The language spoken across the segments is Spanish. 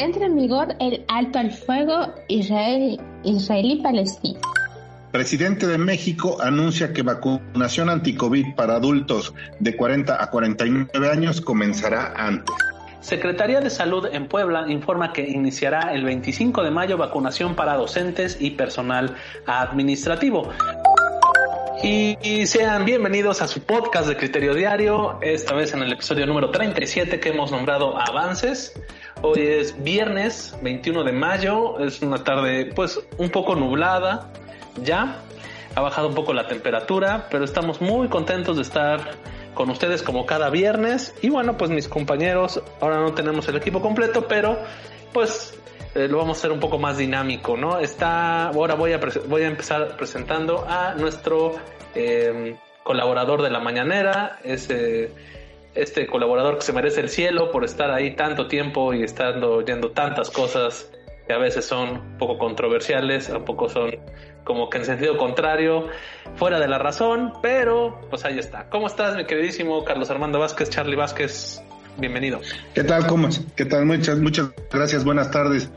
Entra en vigor el alto al fuego Israel, israelí-palestino. Presidente de México anuncia que vacunación anticovid para adultos de 40 a 49 años comenzará antes. Secretaría de Salud en Puebla informa que iniciará el 25 de mayo vacunación para docentes y personal administrativo. Y, sean bienvenidos a su podcast de Criterio Diario, esta vez en el episodio número 37 que hemos nombrado Avances. Hoy es viernes 21 de mayo, es una tarde pues un poco nublada ya, ha bajado un poco la temperatura, pero estamos muy contentos de estar con ustedes como cada viernes. Y bueno, pues mis compañeros, ahora no tenemos el equipo completo, pero pues eh, lo vamos a hacer un poco más dinámico, ¿no? Está, ahora voy a, voy a empezar presentando a nuestro eh, colaborador de la mañanera, ese este colaborador que se merece el cielo por estar ahí tanto tiempo y estando oyendo tantas cosas que a veces son un poco controversiales, a poco son como que en sentido contrario, fuera de la razón, pero pues ahí está. ¿Cómo estás, mi queridísimo Carlos Armando Vázquez, Charlie Vázquez? Bienvenido. ¿Qué tal? ¿Cómo? ¿Qué tal? Muchas, muchas gracias. Buenas tardes.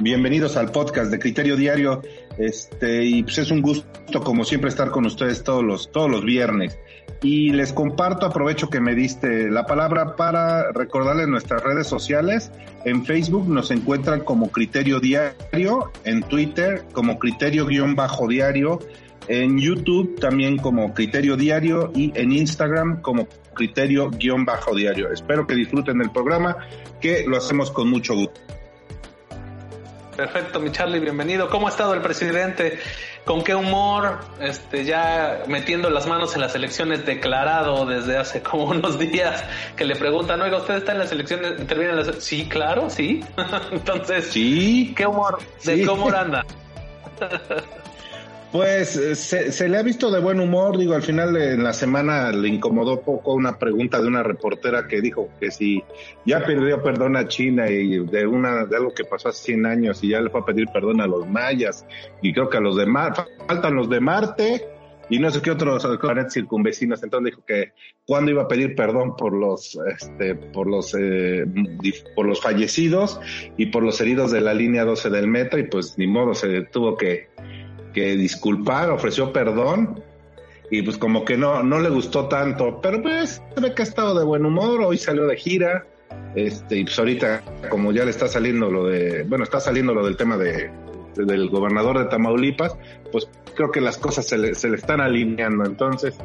Bienvenidos al podcast de Criterio Diario. Este, y pues es un gusto, como siempre, estar con ustedes todos los, todos los viernes. Y les comparto, aprovecho que me diste la palabra para recordarles nuestras redes sociales. En Facebook nos encuentran como Criterio Diario, en Twitter como Criterio-Diario, en YouTube también como Criterio Diario y en Instagram como Criterio-Diario. Espero que disfruten del programa, que lo hacemos con mucho gusto. Perfecto, mi Charlie, bienvenido. ¿Cómo ha estado el presidente? ¿Con qué humor? Este, ya metiendo las manos en las elecciones, declarado desde hace como unos días, que le preguntan, oiga, ¿usted está en las elecciones? ¿Interviene en las Sí, claro, sí. Entonces, sí. ¿qué humor? ¿De qué humor anda? Pues eh, se, le ha visto de buen humor, digo, al final en la semana le incomodó poco una pregunta de una reportera que dijo que si ya pidió perdón a China y de una de algo que pasó hace 100 años y ya le fue a pedir perdón a los mayas y creo que a los de Marte, faltan los de Marte y no sé qué otros planetas circunvecinos, entonces dijo que cuando iba a pedir perdón por los este por los eh, por los fallecidos y por los heridos de la línea 12 del metro y pues ni modo se tuvo que que disculpar, ofreció perdón y pues como que no, no le gustó tanto, pero pues se ve que ha estado de buen humor, hoy salió de gira, este, y pues ahorita como ya le está saliendo lo de, bueno, está saliendo lo del tema de, del gobernador de Tamaulipas, pues creo que las cosas se le, se le están alineando, entonces,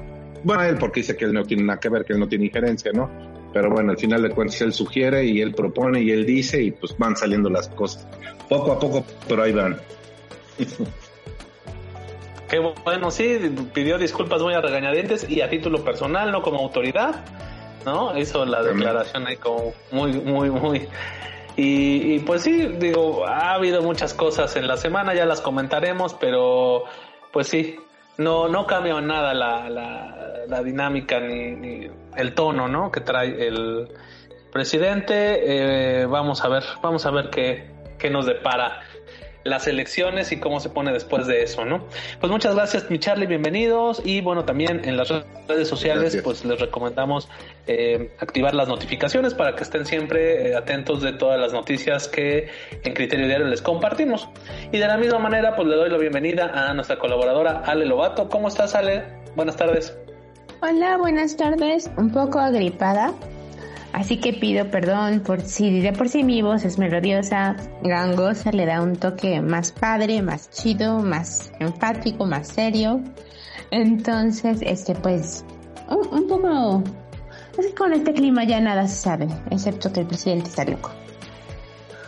bueno, él porque dice que él no tiene nada que ver, que él no tiene injerencia, ¿no? Pero bueno, al final de cuentas él sugiere y él propone y él dice y pues van saliendo las cosas, poco a poco, pero ahí van. Qué bueno, sí, pidió disculpas muy a regañadientes y a título personal, no como autoridad, ¿no? Hizo la declaración ahí como muy, muy, muy... Y, pues sí, digo, ha habido muchas cosas en la semana, ya las comentaremos, pero pues sí, no, no cambia nada la, la, dinámica ni, el tono, ¿no? Que trae el presidente. Eh, vamos a ver, vamos a ver qué, qué nos depara las elecciones y cómo se pone después de eso, ¿no? Pues muchas gracias, mi Charlie, bienvenidos. Y bueno, también en las redes sociales, pues les recomendamos eh, activar las notificaciones para que estén siempre eh, atentos de todas las noticias que en Criterio Diario les compartimos. Y de la misma manera, pues le doy la bienvenida a nuestra colaboradora Ale Lobato. ¿Cómo estás, Ale? Buenas tardes. Hola, buenas tardes. Un poco agripada, Así que pido perdón por si de por sí mi voz es melodiosa, gangosa, le da un toque más padre, más chido, más enfático, más serio. Entonces, este pues, un, poco... Es que con este clima ya nada se sabe, excepto que el presidente está loco.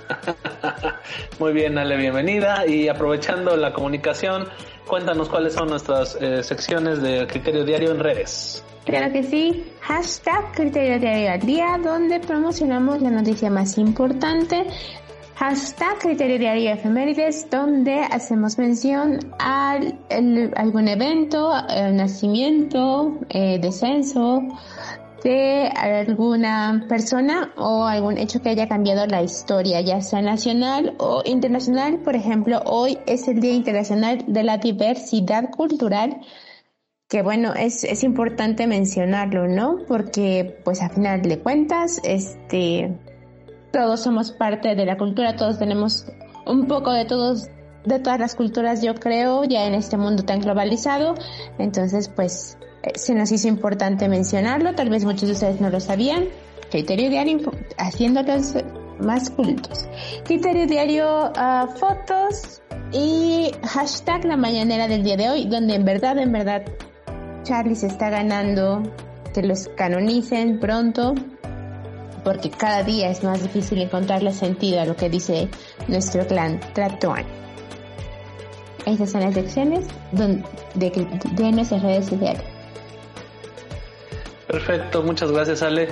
Muy bien, Ale, bienvenida. Y aprovechando la comunicación, cuéntanos cuáles son nuestras eh, secciones de criterio diario en redes. Claro que sí, hashtag Criterio Diario al Día, donde promocionamos la noticia más importante. Hashtag Criterio Diario Efemérides, donde hacemos mención a algún evento, nacimiento, eh, descenso de alguna persona o algún hecho que haya cambiado la historia, ya sea nacional o internacional. Por ejemplo, hoy es el Día Internacional de la Diversidad Cultural que bueno, es, es importante mencionarlo, ¿no? Porque pues a final de cuentas, este, todos somos parte de la cultura, todos tenemos un poco de todos, de todas las culturas, yo creo, ya en este mundo tan globalizado. Entonces, pues, eh, se nos hizo importante mencionarlo, tal vez muchos de ustedes no lo sabían. Criterio diario haciéndolos más cultos. Criterio diario uh, fotos y hashtag la mañanera del día de hoy, donde en verdad, en verdad Charlie se está ganando que los canonicen pronto, porque cada día es más difícil encontrarle sentido a lo que dice nuestro clan Tratuan. Estas son las lecciones de, de nuestras redes sociales. Perfecto, muchas gracias Ale.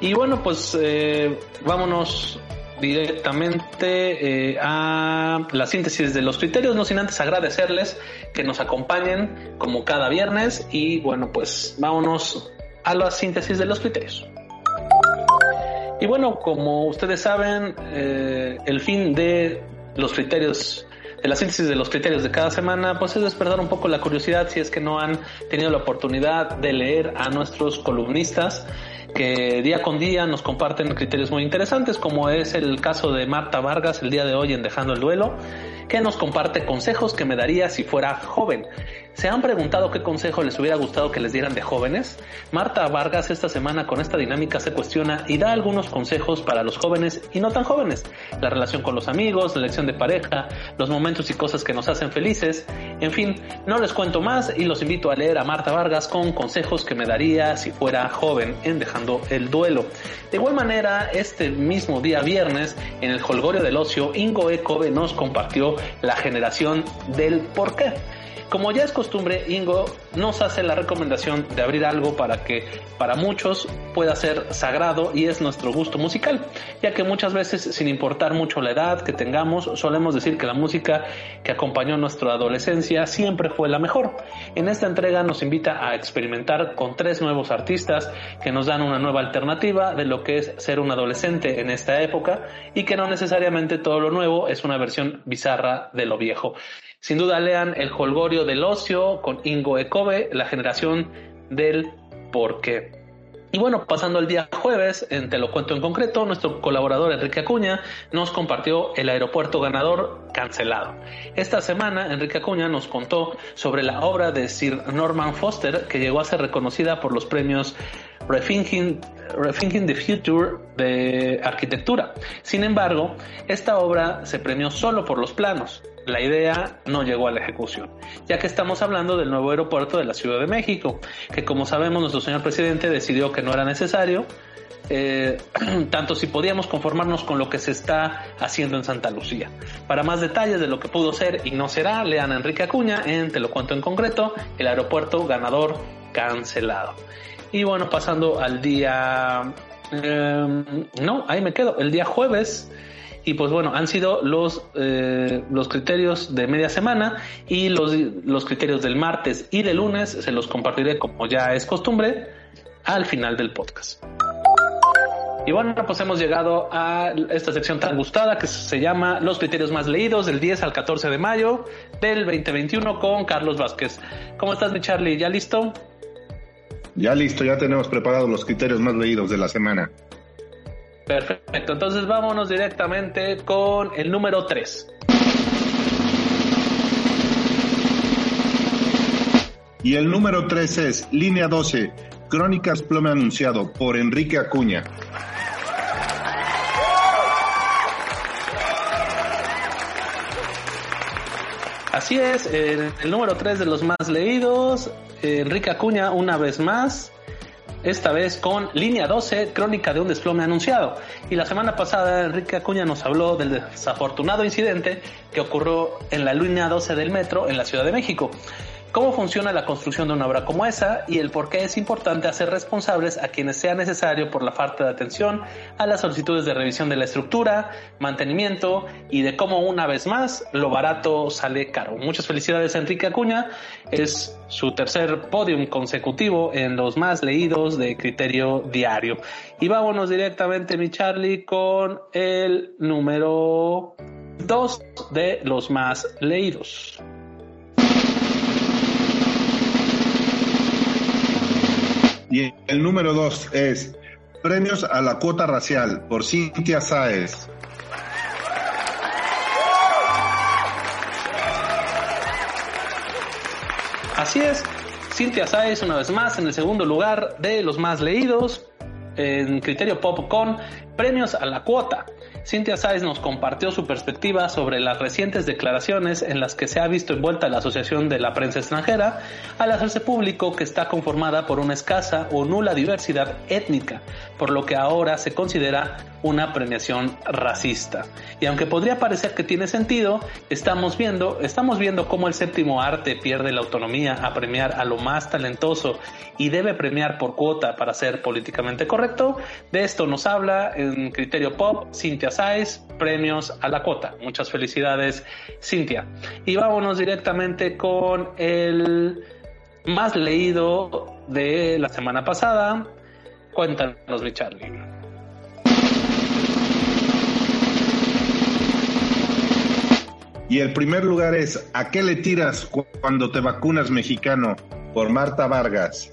Y bueno, pues eh, vámonos directamente eh, a la síntesis de los criterios, no sin antes agradecerles que nos acompañen como cada viernes y bueno, pues vámonos a la síntesis de los criterios. Y bueno, como ustedes saben, eh, el fin de los criterios de la síntesis de los criterios de cada semana, pues es despertar un poco la curiosidad si es que no han tenido la oportunidad de leer a nuestros columnistas que día con día nos comparten criterios muy interesantes, como es el caso de Marta Vargas el día de hoy en Dejando el Duelo, que nos comparte consejos que me daría si fuera joven. ¿Se han preguntado qué consejo les hubiera gustado que les dieran de jóvenes? Marta Vargas esta semana con esta dinámica se cuestiona y da algunos consejos para los jóvenes y no tan jóvenes. La relación con los amigos, la elección de pareja, los momentos y cosas que nos hacen felices. En fin, no les cuento más y los invito a leer a Marta Vargas con consejos que me daría si fuera joven en Dejando el Duelo. De igual manera, este mismo día viernes, en el Holgorio del Ocio, Ingo Ecobe nos compartió la generación del por qué. Como ya es costumbre, Ingo nos hace la recomendación de abrir algo para que para muchos pueda ser sagrado y es nuestro gusto musical, ya que muchas veces, sin importar mucho la edad que tengamos, solemos decir que la música que acompañó nuestra adolescencia siempre fue la mejor. En esta entrega nos invita a experimentar con tres nuevos artistas que nos dan una nueva alternativa de lo que es ser un adolescente en esta época y que no necesariamente todo lo nuevo es una versión bizarra de lo viejo. Sin duda lean El Holgorio del Ocio con Ingo Ecobe, la generación del porqué. Y bueno, pasando el día jueves, en Te lo cuento en concreto, nuestro colaborador Enrique Acuña nos compartió el aeropuerto ganador cancelado. Esta semana, Enrique Acuña nos contó sobre la obra de Sir Norman Foster, que llegó a ser reconocida por los premios Rethinking, Rethinking the Future de arquitectura. Sin embargo, esta obra se premió solo por los planos la idea no llegó a la ejecución, ya que estamos hablando del nuevo aeropuerto de la Ciudad de México, que como sabemos nuestro señor presidente decidió que no era necesario, eh, tanto si podíamos conformarnos con lo que se está haciendo en Santa Lucía. Para más detalles de lo que pudo ser y no será, lean a Enrique Acuña en Te lo cuento en concreto, el aeropuerto ganador cancelado. Y bueno, pasando al día... Eh, no, ahí me quedo. El día jueves y pues bueno, han sido los, eh, los criterios de media semana y los, los criterios del martes y del lunes se los compartiré como ya es costumbre al final del podcast. Y bueno, pues hemos llegado a esta sección tan gustada que se llama Los criterios más leídos del 10 al 14 de mayo del 2021 con Carlos Vázquez. ¿Cómo estás, mi Charlie? ¿Ya listo? Ya listo, ya tenemos preparados los criterios más leídos de la semana. Perfecto, entonces vámonos directamente con el número 3. Y el número 3 es Línea 12, Crónicas Plome Anunciado por Enrique Acuña. Así es, el, el número 3 de los más leídos, Enrique Acuña una vez más esta vez con Línea 12, Crónica de un desplome anunciado. Y la semana pasada Enrique Acuña nos habló del desafortunado incidente que ocurrió en la línea 12 del metro en la Ciudad de México. Cómo funciona la construcción de una obra como esa y el por qué es importante hacer responsables a quienes sea necesario por la falta de atención a las solicitudes de revisión de la estructura, mantenimiento y de cómo una vez más lo barato sale caro. Muchas felicidades a Enrique Acuña, es su tercer podium consecutivo en los más leídos de criterio diario. Y vámonos directamente, mi Charlie, con el número 2 de los más leídos. Y el número dos es Premios a la Cuota Racial por Cintia Sáez. Así es, Cintia Sáez una vez más en el segundo lugar de los más leídos en criterio pop con Premios a la Cuota. Cintia Sáez nos compartió su perspectiva sobre las recientes declaraciones en las que se ha visto envuelta la Asociación de la Prensa Extranjera al hacerse público que está conformada por una escasa o nula diversidad étnica, por lo que ahora se considera una premiación racista. Y aunque podría parecer que tiene sentido, estamos viendo, estamos viendo cómo el séptimo arte pierde la autonomía a premiar a lo más talentoso y debe premiar por cuota para ser políticamente correcto. De esto nos habla en Criterio Pop Cintia Sáez, premios a la cuota. Muchas felicidades, Cintia. Y vámonos directamente con el más leído de la semana pasada. Cuéntanos, mi Charlie. Y el primer lugar es ¿A qué le tiras cuando te vacunas mexicano? por Marta Vargas.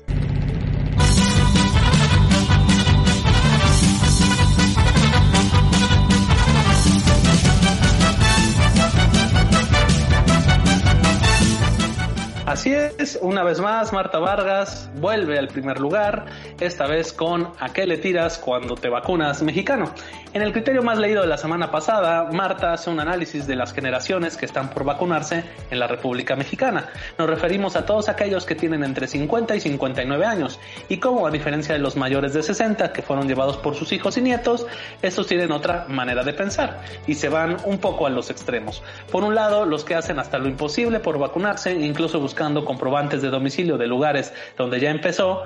Una vez más, Marta Vargas vuelve al primer lugar, esta vez con ¿A qué le tiras cuando te vacunas mexicano? En el criterio más leído de la semana pasada, Marta hace un análisis de las generaciones que están por vacunarse en la República Mexicana. Nos referimos a todos aquellos que tienen entre 50 y 59 años y como a diferencia de los mayores de 60 que fueron llevados por sus hijos y nietos, estos tienen otra manera de pensar y se van un poco a los extremos. Por un lado, los que hacen hasta lo imposible por vacunarse, incluso buscando comprobantes de domicilio de lugares donde ya empezó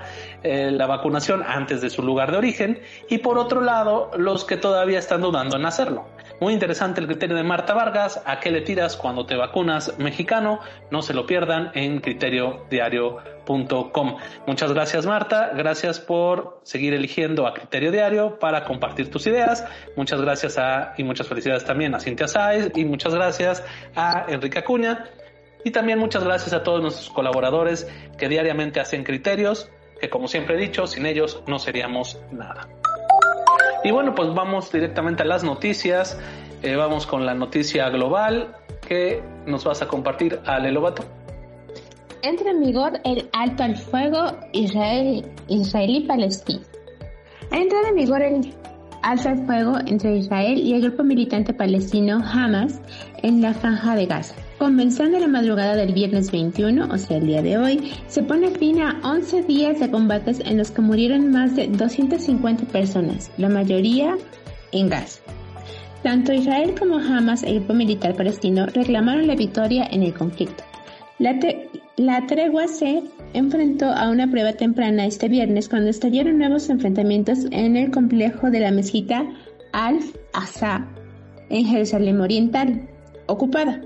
eh, la vacunación antes de su lugar de origen y por otro lado los que todavía están dudando en hacerlo. Muy interesante el criterio de Marta Vargas, ¿a qué le tiras cuando te vacunas mexicano? No se lo pierdan en criteriodiario.com. Muchas gracias Marta, gracias por seguir eligiendo a Criterio Diario para compartir tus ideas. Muchas gracias a, y muchas felicidades también a Cintia Sáez y muchas gracias a Enrique Acuña y también muchas gracias a todos nuestros colaboradores que diariamente hacen criterios, que como siempre he dicho, sin ellos no seríamos nada. Y bueno, pues vamos directamente a las noticias. Eh, vamos con la noticia global que nos vas a compartir, Ale Lobato. Entra en vigor el alto al fuego Israel, israelí-palestino. Ha entrado en vigor el alto al fuego entre Israel y el grupo militante palestino Hamas en la franja de Gaza. Comenzando la madrugada del viernes 21, o sea el día de hoy, se pone fin a 11 días de combates en los que murieron más de 250 personas, la mayoría en Gaza. Tanto Israel como Hamas, el grupo militar palestino, reclamaron la victoria en el conflicto. La, la tregua se enfrentó a una prueba temprana este viernes cuando estallaron nuevos enfrentamientos en el complejo de la mezquita Al-Aqsa en Jerusalén Oriental, ocupada.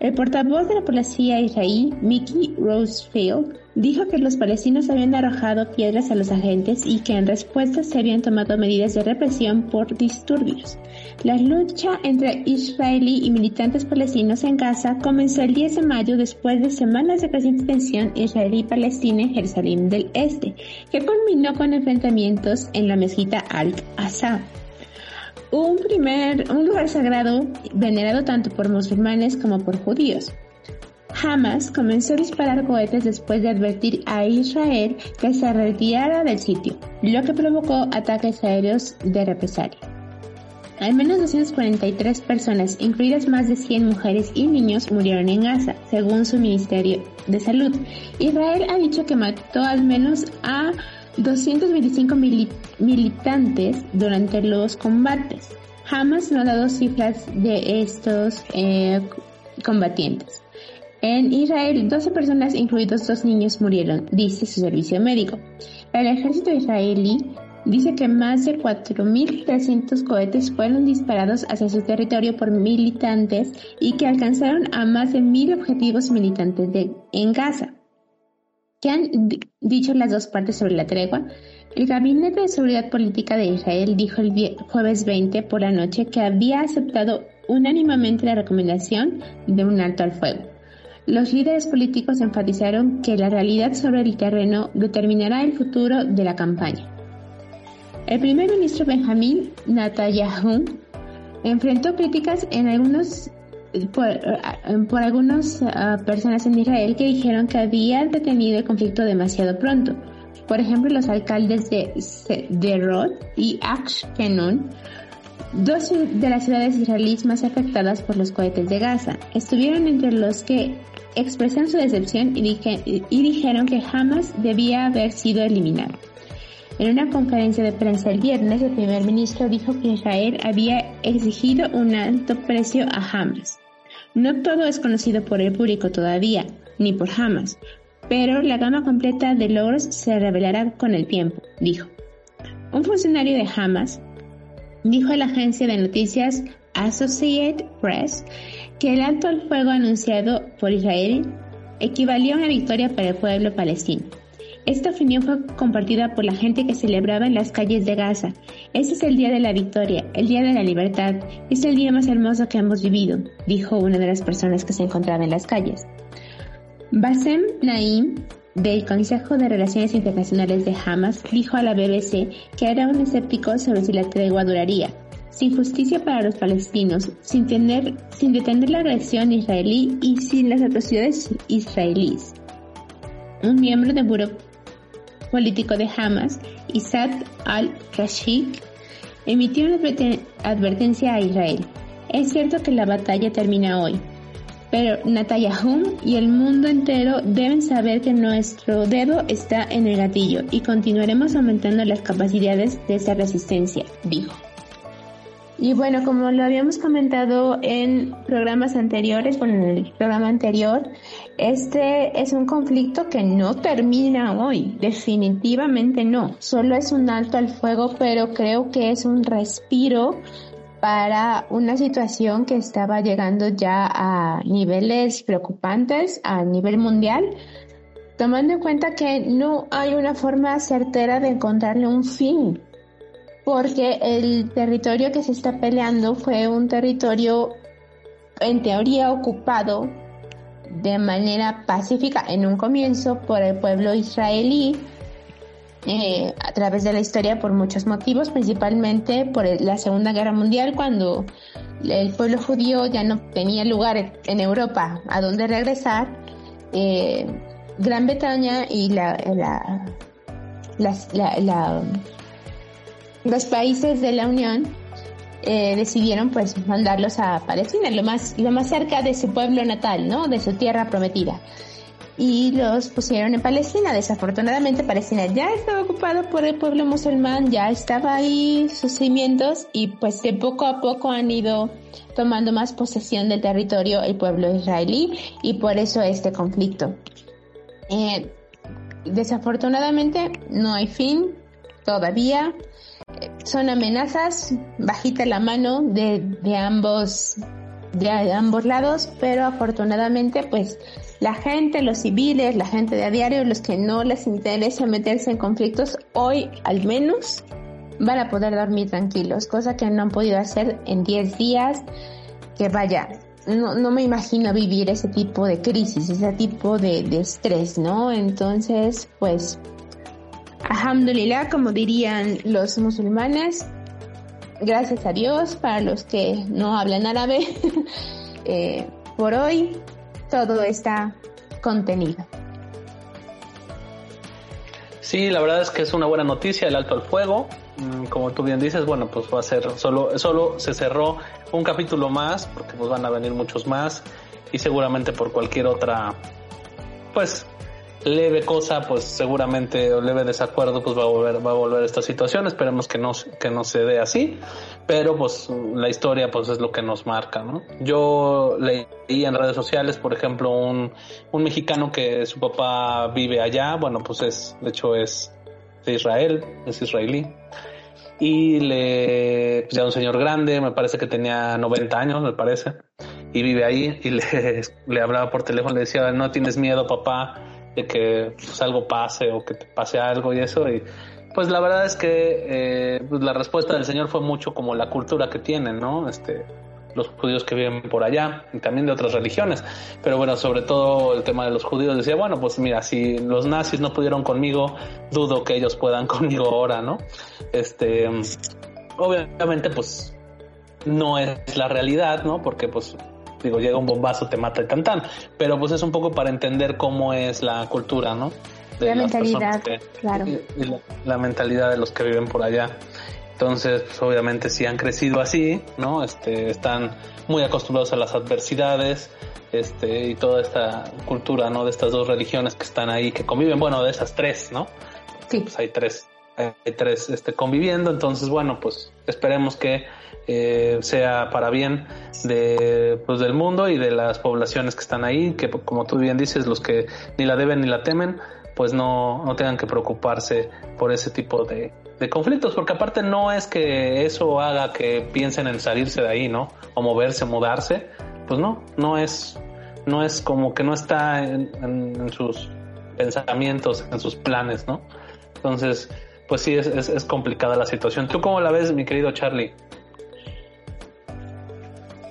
El portavoz de la policía israelí, Mickey Rosefield, dijo que los palestinos habían arrojado piedras a los agentes y que en respuesta se habían tomado medidas de represión por disturbios. La lucha entre israelí y militantes palestinos en Gaza comenzó el 10 de mayo después de semanas de creciente tensión israelí-palestina en Jerusalén del Este, que culminó con enfrentamientos en la mezquita Al-Aqsa un, primer, un lugar sagrado venerado tanto por musulmanes como por judíos. Hamas comenzó a disparar cohetes después de advertir a Israel que se retirara del sitio, lo que provocó ataques aéreos de represalia. Al menos 243 personas, incluidas más de 100 mujeres y niños, murieron en Gaza, según su Ministerio de Salud. Israel ha dicho que mató al menos a 225 militantes durante los combates. Hamas no ha dado cifras de estos eh, combatientes. En Israel, 12 personas, incluidos dos niños, murieron, dice su servicio médico. El ejército israelí dice que más de 4.300 cohetes fueron disparados hacia su territorio por militantes y que alcanzaron a más de 1.000 objetivos militantes en Gaza. ¿Qué han dicho las dos partes sobre la tregua? El Gabinete de Seguridad Política de Israel dijo el jueves 20 por la noche que había aceptado unánimemente la recomendación de un alto al fuego. Los líderes políticos enfatizaron que la realidad sobre el terreno determinará el futuro de la campaña. El primer ministro Benjamín Netanyahu enfrentó críticas en algunos por, por algunas ah, personas en Israel que dijeron que había detenido el conflicto demasiado pronto. Por ejemplo, los alcaldes de Derot y Ashkelon, dos de las ciudades israelíes más afectadas por los cohetes de Gaza, estuvieron entre los que expresaron su decepción y, y dijeron que jamás debía haber sido eliminado. En una conferencia de prensa el viernes, el primer ministro dijo que Israel había exigido un alto precio a Hamas. No todo es conocido por el público todavía, ni por Hamas, pero la gama completa de logros se revelará con el tiempo, dijo. Un funcionario de Hamas dijo a la agencia de noticias Associated Press que el alto al fuego anunciado por Israel equivalió a una victoria para el pueblo palestino. Esta opinión fue compartida por la gente que celebraba en las calles de Gaza. Este es el día de la victoria, el día de la libertad. Es el día más hermoso que hemos vivido, dijo una de las personas que se encontraba en las calles. Basem Naim, del Consejo de Relaciones Internacionales de Hamas, dijo a la BBC que era un escéptico sobre si la tregua duraría. Sin justicia para los palestinos, sin, tener, sin detener la agresión israelí y sin las atrocidades israelíes. Un miembro del Buró político de Hamas, Isad al-Rashid, emitió una advertencia a Israel. Es cierto que la batalla termina hoy, pero Netanyahu y el mundo entero deben saber que nuestro dedo está en el gatillo y continuaremos aumentando las capacidades de esa resistencia, dijo. Y bueno, como lo habíamos comentado en programas anteriores, bueno, en el programa anterior, este es un conflicto que no termina hoy, definitivamente no. Solo es un alto al fuego, pero creo que es un respiro para una situación que estaba llegando ya a niveles preocupantes a nivel mundial, tomando en cuenta que no hay una forma certera de encontrarle un fin porque el territorio que se está peleando fue un territorio en teoría ocupado de manera pacífica en un comienzo por el pueblo israelí eh, a través de la historia por muchos motivos, principalmente por la Segunda Guerra Mundial cuando el pueblo judío ya no tenía lugar en Europa a donde regresar. Eh, Gran Bretaña y la, la los países de la Unión eh, decidieron pues mandarlos a Palestina, lo más, lo más cerca de su pueblo natal, ¿no? De su tierra prometida. Y los pusieron en Palestina. Desafortunadamente Palestina ya estaba ocupado por el pueblo musulmán, ya estaba ahí sus cimientos y pues de poco a poco han ido tomando más posesión del territorio el pueblo israelí y por eso este conflicto. Eh, desafortunadamente no hay fin todavía son amenazas bajita la mano de, de ambos de ambos lados, pero afortunadamente pues la gente, los civiles, la gente de a diario, los que no les interesa meterse en conflictos, hoy al menos van a poder dormir tranquilos, cosa que no han podido hacer en 10 días, que vaya, no, no me imagino vivir ese tipo de crisis, ese tipo de, de estrés, ¿no? Entonces, pues Alhamdulillah, como dirían los musulmanes, gracias a Dios, para los que no hablan árabe, eh, por hoy todo está contenido. Sí, la verdad es que es una buena noticia el alto al fuego. Mm, como tú bien dices, bueno, pues va a ser solo, solo se cerró un capítulo más, porque pues van a venir muchos más y seguramente por cualquier otra, pues leve cosa, pues seguramente leve desacuerdo, pues va a volver, va a volver esta situación. Esperemos que no, que no se dé así, pero pues la historia pues es lo que nos marca, ¿no? Yo leí en redes sociales, por ejemplo, un, un mexicano que su papá vive allá, bueno, pues es, de hecho es de Israel, es israelí. Y le, pues ya un señor grande, me parece que tenía 90 años, me parece, y vive ahí, y le, le hablaba por teléfono, le decía, no tienes miedo, papá, de que pues, algo pase o que te pase algo y eso. Y pues la verdad es que eh, pues, la respuesta del Señor fue mucho como la cultura que tienen, ¿no? Este, los judíos que viven por allá y también de otras religiones. Pero bueno, sobre todo el tema de los judíos decía, bueno, pues mira, si los nazis no pudieron conmigo, dudo que ellos puedan conmigo ahora, ¿no? Este, obviamente, pues no es la realidad, ¿no? Porque pues digo, llega un bombazo, te mata y tan tan. Pero pues es un poco para entender cómo es la cultura, ¿no? De la mentalidad, claro. la, mentalidad de los que viven por allá. Entonces, pues obviamente si han crecido así, ¿no? Este, están muy acostumbrados a las adversidades, este, y toda esta cultura, ¿no? De estas dos religiones que están ahí, que conviven, bueno, de esas tres, ¿no? Sí. Pues hay tres, hay tres, este, conviviendo, entonces, bueno, pues esperemos que eh, sea para bien de, pues, del mundo y de las poblaciones que están ahí, que como tú bien dices, los que ni la deben ni la temen, pues no, no tengan que preocuparse por ese tipo de, de conflictos, porque aparte no es que eso haga que piensen en salirse de ahí, ¿no? O moverse, mudarse, pues no, no es, no es como que no está en, en sus pensamientos, en sus planes, ¿no? Entonces, pues sí, es, es, complicada la situación. ¿Tú cómo la ves, mi querido Charlie?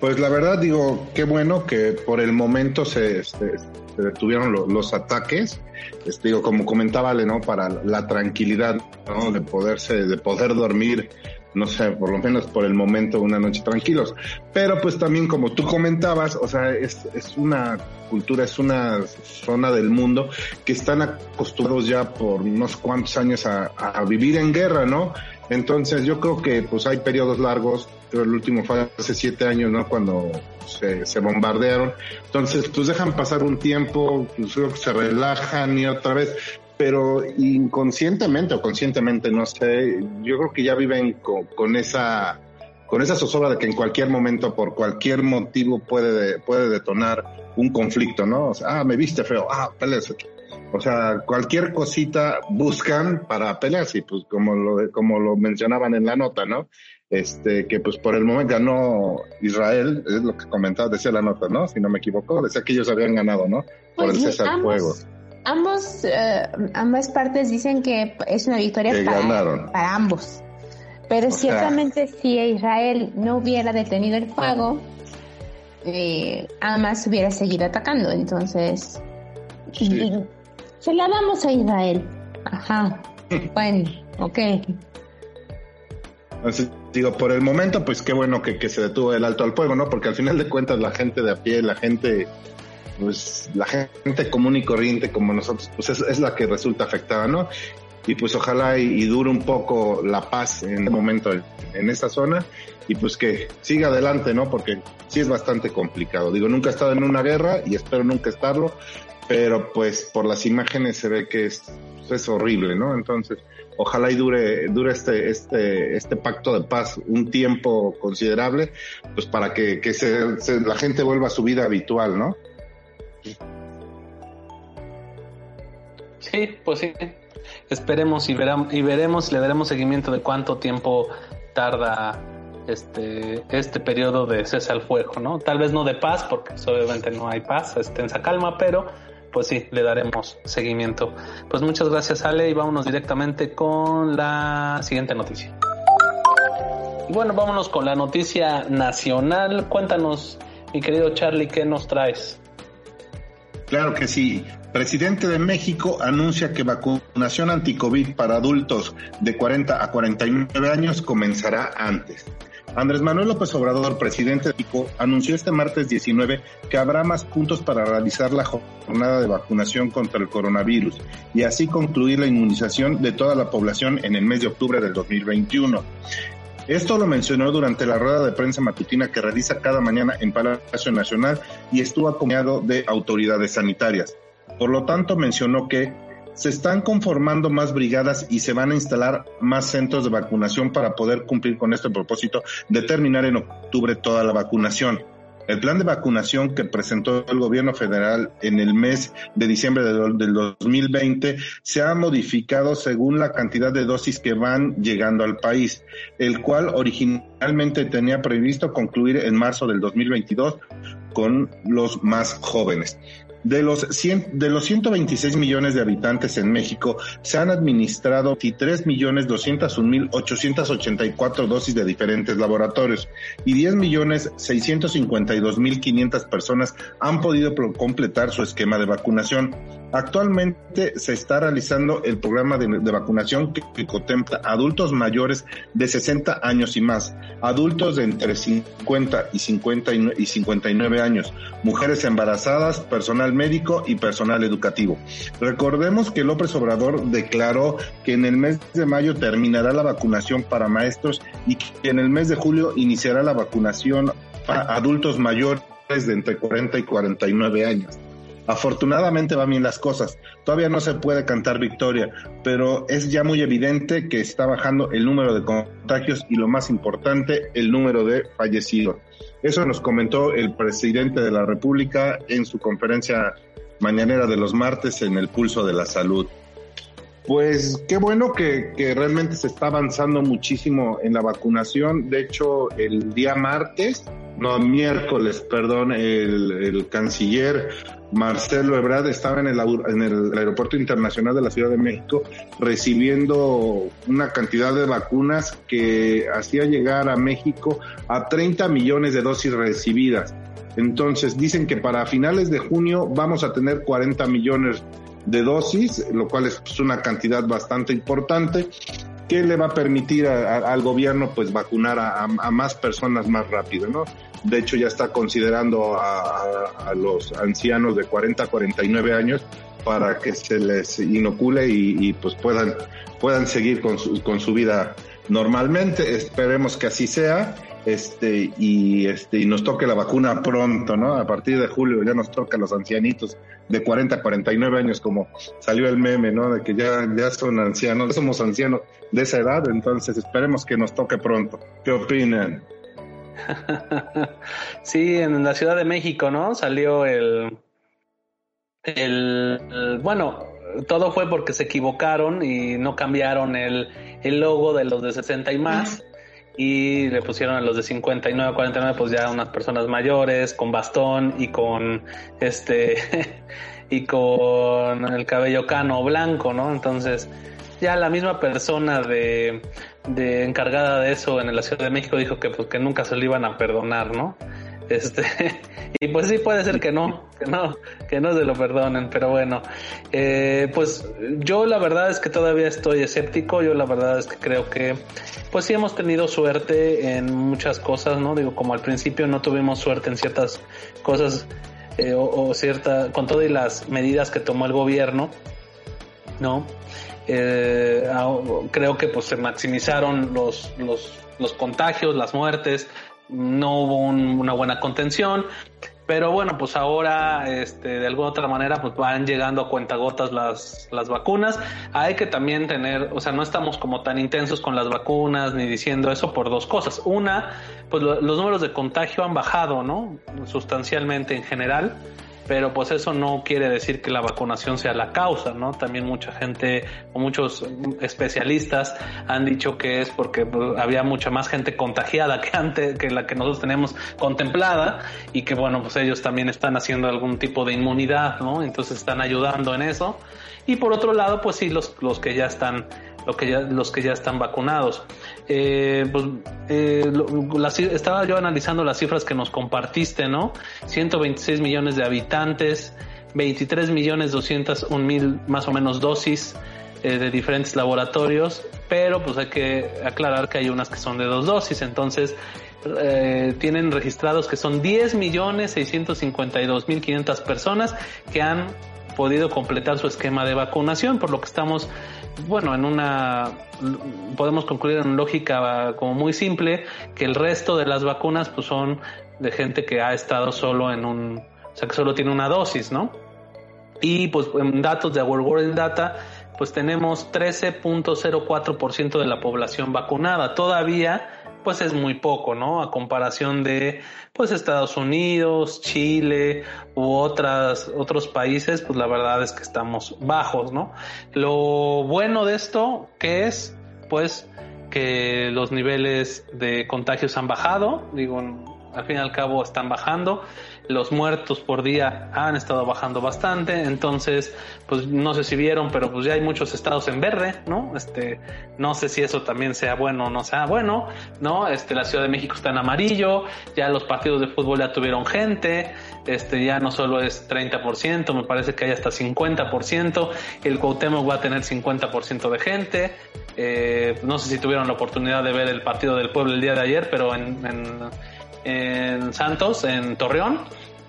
Pues la verdad digo, qué bueno que por el momento se, se, detuvieron lo, los ataques. Este, digo, como comentaba ¿no? Para la tranquilidad. De poderse, de poder dormir, no sé, por lo menos por el momento una noche tranquilos. Pero pues también como tú comentabas, o sea, es, es una cultura, es una zona del mundo que están acostumbrados ya por unos cuantos años a, vivir en guerra, ¿no? Entonces yo creo que pues hay periodos largos, pero el último fue hace siete años, ¿no? Cuando se, se bombardearon. Entonces pues dejan pasar un tiempo, pues, se relajan y otra vez, pero inconscientemente o conscientemente, no sé, yo creo que ya viven con, con esa con esa zozobra de que en cualquier momento, por cualquier motivo, puede, puede detonar un conflicto, ¿no? O sea, ah, me viste feo, ah, peleas o sea, cualquier cosita buscan para pelearse, pues como lo, como lo mencionaban en la nota, ¿no? Este, que pues por el momento ganó Israel, es lo que comentaba, decía la nota, ¿no? Si no me equivoco, decía que ellos habían ganado, ¿no? Por Pues el sí, cese al ambos- fuego. Ambos, eh, ambas partes dicen que es una victoria para, ambos. Pero O sea- ciertamente si Israel no hubiera detenido el fuego, eh, Hamas hubiera seguido atacando. Entonces, Sí. se la damos a Israel. Ajá. bueno, ok. Entonces, digo, por el momento, pues qué bueno que, que se detuvo el alto al fuego, ¿no? Porque al final de cuentas la gente de a pie, la gente, pues la gente común y corriente como nosotros, pues es, la que resulta afectada, ¿no? Y pues ojalá y, dure un poco la paz en el momento en, en esta zona y pues que siga adelante, ¿no? Porque sí es bastante complicado. Digo, nunca he estado en una guerra y espero nunca estarlo, pero pues por las imágenes se ve que es, es horrible, ¿no? Entonces, ojalá y dure, dure este, este, este pacto de paz un tiempo considerable, pues para que, que se, se- la gente vuelva a su vida habitual, ¿no? Sí, pues sí. Esperemos y, veram- y veremos, le daremos seguimiento de cuánto tiempo tarda este, este periodo de cese al fuego, ¿no? Tal vez no de paz, porque pues, obviamente no hay paz, es tensa calma, pero pues sí, le daremos seguimiento. Pues muchas gracias, Ale, y vámonos directamente con la siguiente noticia. Bueno, vámonos con la noticia nacional. Cuéntanos, mi querido Charlie, ¿qué nos traes? Claro que sí. Presidente de México anuncia que vacunación anticovid para adultos de 40 a 49 años comenzará antes. Andrés Manuel López Obrador, presidente de México, anunció este martes 19 que habrá más puntos para realizar la jornada de vacunación contra el coronavirus y así concluir la inmunización de toda la población en el mes de octubre del 2021. Esto lo mencionó durante la rueda de prensa matutina que realiza cada mañana en Palacio Nacional y estuvo acompañado de autoridades sanitarias. Por lo tanto, mencionó que se están conformando más brigadas y se van a instalar más centros de vacunación para poder cumplir con este propósito de terminar en octubre toda la vacunación. El plan de vacunación que presentó el gobierno federal en el mes de diciembre del 2020 se ha modificado según la cantidad de dosis que van llegando al país, el cual originalmente tenía previsto concluir en marzo del 2022 con los más jóvenes. De los, 100, de los 126 millones de habitantes en México, se han administrado 23 millones 201 mil 884 dosis de diferentes laboratorios y 10 millones 652 mil 500 personas han podido completar su esquema de vacunación. Actualmente se está realizando el programa de, vacunación que, contempla adultos mayores de 60 años y más, adultos de entre 50 y, 50 y 59 años, mujeres embarazadas, personal médico y personal educativo. Recordemos que López Obrador declaró que en el mes de mayo terminará la vacunación para maestros y que en el mes de julio iniciará la vacunación para adultos mayores de entre 40 y 49 años. Afortunadamente van bien las cosas. Todavía no se puede cantar victoria, pero es ya muy evidente que está bajando el número de contagios y lo más importante, el número de fallecidos. Eso nos comentó el presidente de la República en su conferencia mañanera de los martes en el pulso de la salud. Pues qué bueno que, realmente se está avanzando muchísimo en la vacunación. De hecho, el día martes, no, miércoles, perdón, el, canciller Marcelo Ebrard estaba en el, en el Aeropuerto Internacional de la Ciudad de México recibiendo una cantidad de vacunas que hacía llegar a México a 30 millones de dosis recibidas. Entonces dicen que para finales de junio vamos a tener 40 millones de dosis, lo cual es pues, una cantidad bastante importante que le va a permitir al gobierno pues vacunar a, a, más personas más rápido, ¿no? De hecho, ya está considerando a, los ancianos de 40 a 49 años para que se les inocule y, pues puedan, puedan seguir con su, con su vida normalmente. Esperemos que así sea este y este y nos toque la vacuna pronto, ¿no? A partir de julio ya nos toca a los ancianitos de 40 a 49 años como salió el meme, ¿no? De que ya ya son ancianos, somos ancianos de esa edad, entonces esperemos que nos toque pronto. ¿Qué opinan? sí, en la Ciudad de México, ¿no? Salió el, el, bueno, todo fue porque se equivocaron y no cambiaron el, el logo de los de 60 y más y le pusieron a los de 59 a 49 pues ya unas personas mayores con bastón y con este y con el cabello cano blanco, ¿no? Entonces ya la misma persona de, de encargada de eso en la Ciudad de México dijo que pues que nunca se lo iban a perdonar, ¿no? Este, y pues sí puede ser que no, que no, que no se lo perdonen, pero bueno, eh, pues yo la verdad es que todavía estoy escéptico, yo la verdad es que creo que pues sí hemos tenido suerte en muchas cosas, ¿no? Digo, como al principio no tuvimos suerte en ciertas cosas eh, o, o, cierta, con todas las medidas que tomó el gobierno, ¿no? Eh, creo que pues se maximizaron los, los, los contagios, las muertes, no hubo una buena contención, pero bueno, pues ahora este, de alguna otra manera pues van llegando a cuentagotas las, las vacunas. Hay que también tener, o sea, no estamos como tan intensos con las vacunas ni diciendo eso por dos cosas. Una, pues los números de contagio han bajado, ¿no? Sustancialmente en general pero pues eso no quiere decir que la vacunación sea la causa, ¿no? También mucha gente o muchos especialistas han dicho que es porque pues, había mucha más gente contagiada que antes, que la que nosotros tenemos contemplada y que bueno, pues ellos también están haciendo algún tipo de inmunidad, ¿no? Entonces están ayudando en eso. Y por otro lado, pues sí, los, los que ya están los que ya, los que ya están vacunados. Eh, pues, eh, estaba yo analizando las cifras que nos compartiste, ¿no? 126 millones de habitantes, 23 millones 201 mil más o menos dosis eh, de diferentes laboratorios, pero pues hay que aclarar que hay unas que son de dos dosis, entonces tienen registrados que son 10 millones 652 mil 500 personas que han podido completar su esquema de vacunación, por lo que estamos bueno, en una, podemos concluir en lógica como muy simple, que el resto de las vacunas pues son de gente que ha estado solo en un, o sea, que solo tiene una dosis, ¿no? Y pues en datos de Our World Data, pues tenemos 13.04% de la población vacunada. Todavía pues es muy poco, ¿no? A comparación de pues Estados Unidos, Chile u otras otros países, pues la verdad es que estamos bajos, ¿no? Lo bueno de esto que es pues que los niveles de contagios han bajado, digo, al fin y al cabo están bajando los muertos por día han estado bajando bastante, entonces, pues no sé si vieron, pero pues ya hay muchos estados en verde, ¿no? Este, no sé si eso también sea bueno o no sea bueno, ¿no? Este, la Ciudad de México está en amarillo, ya los partidos de fútbol ya tuvieron gente, este, ya no solo es 30%, me parece que hay hasta 50%, el Cuauhtémoc va a tener 50% de gente, eh, no sé si tuvieron la oportunidad de ver el partido del pueblo el día de ayer, pero en, en en Santos, en Torreón,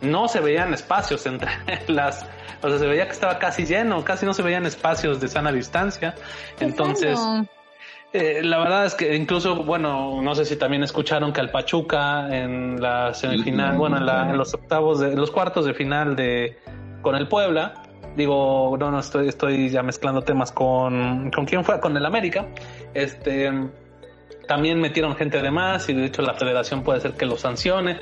no se veían espacios entre las, o sea, se veía que estaba casi lleno, casi no se veían espacios de sana distancia. Entonces, eh, la verdad es que incluso, bueno, no sé si también escucharon que al Pachuca en la semifinal, bueno, en, los octavos, de, los cuartos de final de con el Puebla, digo, no, no estoy, estoy ya mezclando temas con, con quién fue, con el América, este también metieron gente de más y de hecho la federación puede ser que lo sancione.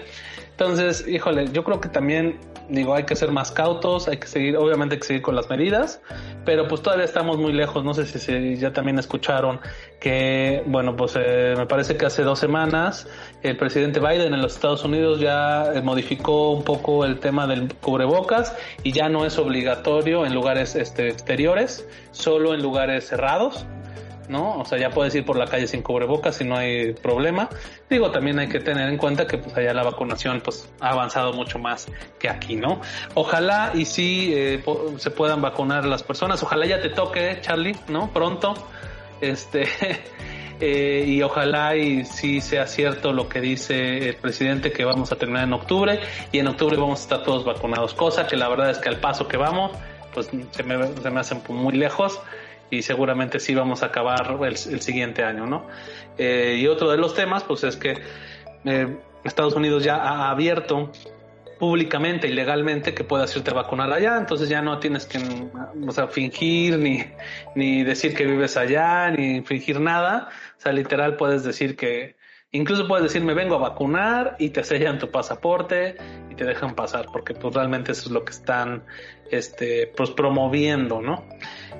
Entonces, híjole, yo creo que también, digo, hay que ser más cautos, hay que seguir, obviamente hay que seguir con las medidas, pero pues todavía estamos muy lejos. No sé si, ya también escucharon que, bueno, pues eh, me parece que hace dos semanas el presidente Biden en los Estados Unidos ya eh, modificó un poco el tema del cubrebocas y ya no es obligatorio en lugares este, exteriores, solo en lugares cerrados. ¿No? O sea, ya puedes ir por la calle sin cubrebocas y no hay problema. Digo, también hay que tener en cuenta que pues allá la vacunación pues ha avanzado mucho más que aquí, ¿no? Ojalá y sí eh, se puedan vacunar las personas. Ojalá ya te toque, Charlie, ¿no? Pronto. Este. Eh, y ojalá y sí sea cierto lo que dice el presidente que vamos a terminar en octubre y en octubre vamos a estar todos vacunados, cosa que la verdad es que al paso que vamos, pues se me, se me hacen muy lejos y seguramente sí vamos a acabar el, siguiente año, ¿no? Eh, y otro de los temas, pues es que eh, Estados Unidos ya ha abierto públicamente y legalmente que puedas irte a vacunar allá, entonces ya no tienes que o sea, fingir ni, ni decir que vives allá, ni fingir nada, o sea, literal puedes decir que, incluso puedes decir me vengo a vacunar y te sellan tu pasaporte y te dejan pasar, porque pues realmente eso es lo que están este, pues promoviendo, ¿no?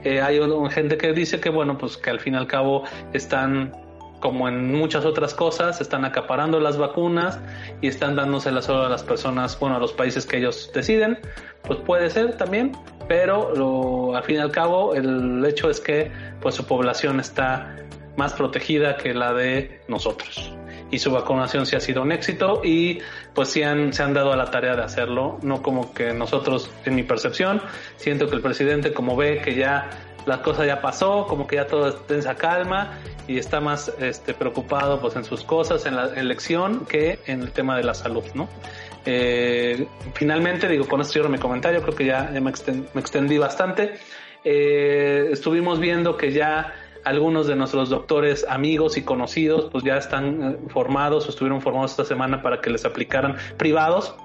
Eh, hay gente que dice que, bueno, pues que al fin y al cabo están como en muchas otras cosas, están acaparando las vacunas y están dándoselas solo a las personas, bueno, a los países que ellos deciden, pues puede ser también, pero lo, al fin y al cabo el hecho es que pues su población está más protegida que la de nosotros y su vacunación sí ha sido un éxito y pues sí han, se han dado a la tarea de hacerlo, no como que nosotros, en mi percepción, siento que el presidente como ve que ya la cosa ya pasó, como que ya todo está en esa calma y está más este, preocupado pues en sus cosas, en la elección, que en el tema de la salud, ¿no? Eh, finalmente, digo, con esto cierro mi comentario, creo que ya, me, extendí, bastante. Eh, estuvimos viendo que ya algunos de nuestros doctores amigos y conocidos pues ya están eh, formados o estuvieron formados esta semana para que les aplicaran privados,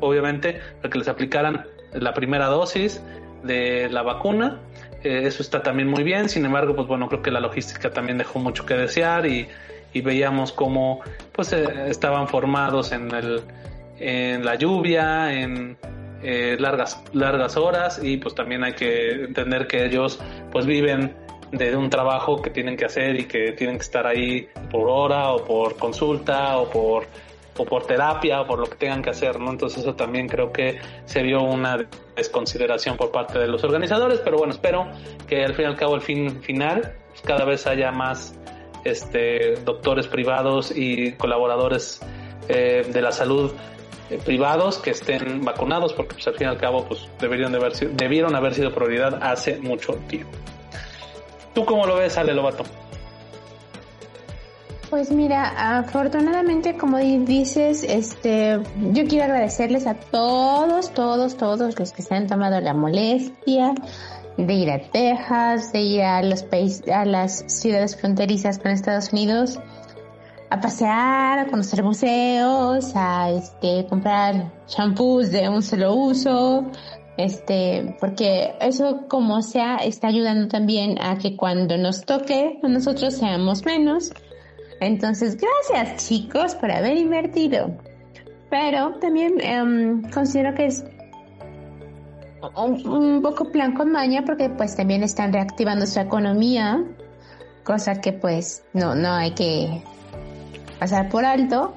obviamente, para que les aplicaran la primera dosis de la vacuna. Eh, eso está también muy bien, sin embargo, pues bueno, creo que la logística también dejó mucho que desear y, veíamos cómo pues eh, estaban formados en, el, en la lluvia, en largas, largas horas y pues también hay que entender que ellos pues viven de un trabajo que tienen que hacer y que tienen que estar ahí por hora o por consulta o por o por terapia o por lo que tengan que hacer, ¿no? Entonces eso también creo que se vio una desconsideración por parte de los organizadores, pero bueno, espero que al fin y al cabo el fin final pues, cada vez haya más este doctores privados y colaboradores eh, de la salud eh, privados que estén vacunados porque pues al fin y al cabo pues deberían de haber debieron haber sido prioridad hace mucho tiempo. ¿Tú cómo lo ves, Ale Lobato? Pues mira, afortunadamente, como dices, este, yo quiero agradecerles a todos, todos, todos los que se han tomado la molestia de ir a Texas, de ir a los países, a las ciudades fronterizas con Estados Unidos, a pasear, a conocer museos, a este, comprar shampoos de un solo uso, Este, porque eso como sea está ayudando también a que cuando nos toque nosotros seamos menos. Entonces, gracias chicos por haber invertido. Pero también em, considero que es un, un, poco plan con maña porque pues también están reactivando su economía, cosa que pues no, no hay que pasar por alto.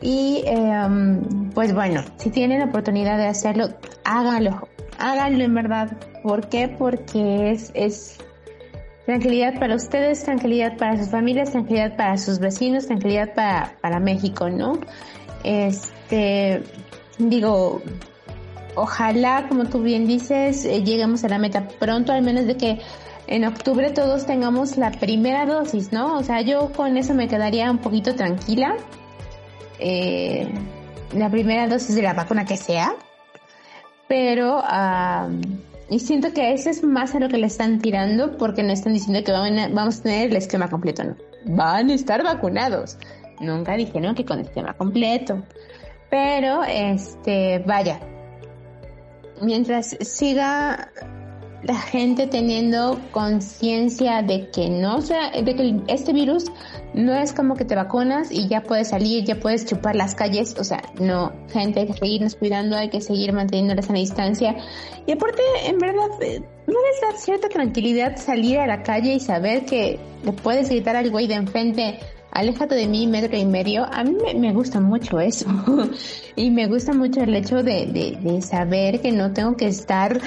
Y em, pues bueno, si tienen la oportunidad de hacerlo, háganlo, háganlo en verdad. ¿Por qué? Porque es, es tranquilidad para ustedes, tranquilidad para sus familias, tranquilidad para sus vecinos, tranquilidad para, para México, ¿no? Este, digo, ojalá, como tú bien dices, eh, lleguemos a la meta pronto, al menos de que en octubre todos tengamos la primera dosis, ¿no? O sea, yo con eso me quedaría un poquito tranquila. Eh, la primera dosis de la vacuna que sea. Pero, y siento que eso es más a lo que le están tirando porque no están diciendo que vamos a tener el esquema completo, ¿no? Van a estar vacunados. Nunca dijeron que con esquema completo. Pero, este, vaya, mientras siga la gente teniendo conciencia de que no sea, de que este virus no es como que te vacunas y ya puedes salir, ya puedes chupar las calles, o sea, no, gente hay que seguirnos cuidando, hay que seguir manteniendo la distancia y aparte, en verdad, eh, no les da cierta tranquilidad salir a la calle y saber que le puedes gritar al güey de enfrente, aléjate de mí metro y medio, a mí me, gusta mucho eso. y me gusta mucho el hecho de, de, de, saber que no tengo que estar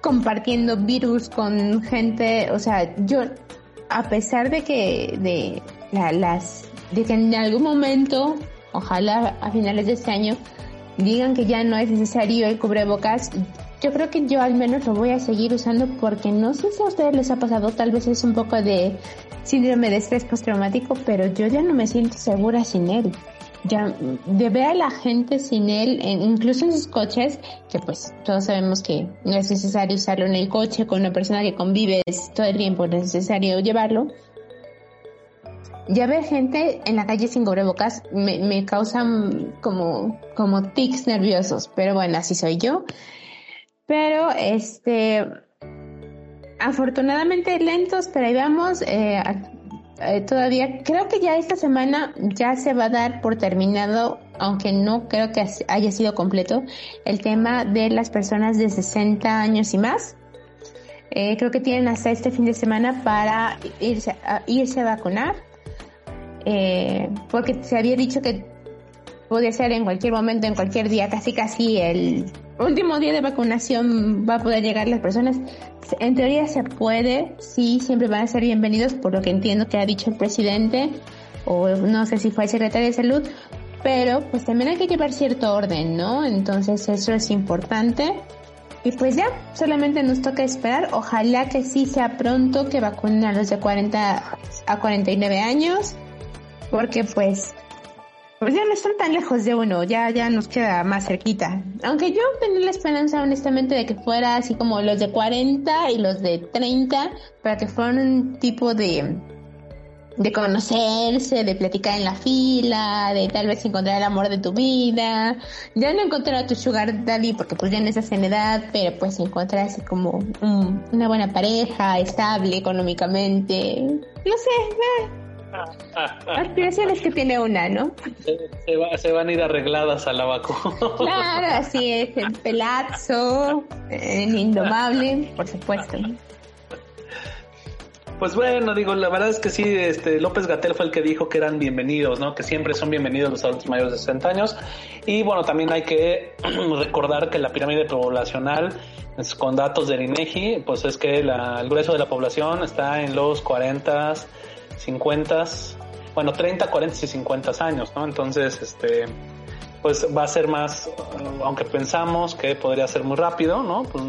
compartiendo virus con gente, o sea, yo, a pesar de que, de las, de que en algún momento, ojalá a finales de este año, digan que ya no es necesario el cubrebocas, yo creo que yo al menos lo voy a seguir usando porque no sé si a ustedes les ha pasado, tal vez es un poco de síndrome de estrés postraumático, pero yo ya no me siento segura sin él ya de ver a la gente sin él, incluso en sus coches, que pues todos sabemos que no es necesario usarlo en el coche con una persona que convives todo el tiempo, no es necesario llevarlo. Ya ver gente en la calle sin cubrebocas me, me causan como, como tics nerviosos, pero bueno, así soy yo. Pero este, afortunadamente lentos, pero ahí vamos, eh, eh, todavía creo que ya esta semana ya se va a dar por terminado, aunque no creo que haya sido completo, el tema de las personas de 60 años y más. Eh, creo que tienen hasta este fin de semana para irse a, irse a vacunar, eh, porque se había dicho que podía ser en cualquier momento, en cualquier día, casi casi el último día de vacunación va a poder llegar las personas. En teoría se puede, sí, siempre van a ser bienvenidos, por lo que entiendo que ha dicho el presidente, o no sé si fue el secretario de salud, pero pues también hay que llevar cierto orden, ¿no? Entonces eso es importante. Y pues ya, solamente nos toca esperar. Ojalá que sí sea pronto que vacunen a los de 40 a 49 años, porque pues pues ya no están tan lejos de uno, ya, ya nos queda más cerquita. Aunque yo tenía la esperanza, honestamente, de que fuera así como los de 40 y los de 30, para que fueran un tipo de, de conocerse, de platicar en la fila, de tal vez encontrar el amor de tu vida. Ya no encontrar a tu sugar daddy porque pues ya en edad, pero pues encontrar así como una buena pareja, estable económicamente. No sé, eh Aspiraciones que tiene una, ¿no? Se, van a ir arregladas a la vacuna. Claro, así es, el pelazo, el indomable, por supuesto. Pues bueno, digo, la verdad es que sí, este López Gatel fue el que dijo que eran bienvenidos, ¿no? Que siempre son bienvenidos los adultos mayores de 60 años. Y bueno, también hay que recordar que la pirámide poblacional, con datos del INEGI, pues es que la, el grueso de la población está en los 40 50, bueno, 30, 40 y 50 años, ¿no? Entonces, este, pues va a ser más, aunque pensamos que podría ser muy rápido, ¿no? Pues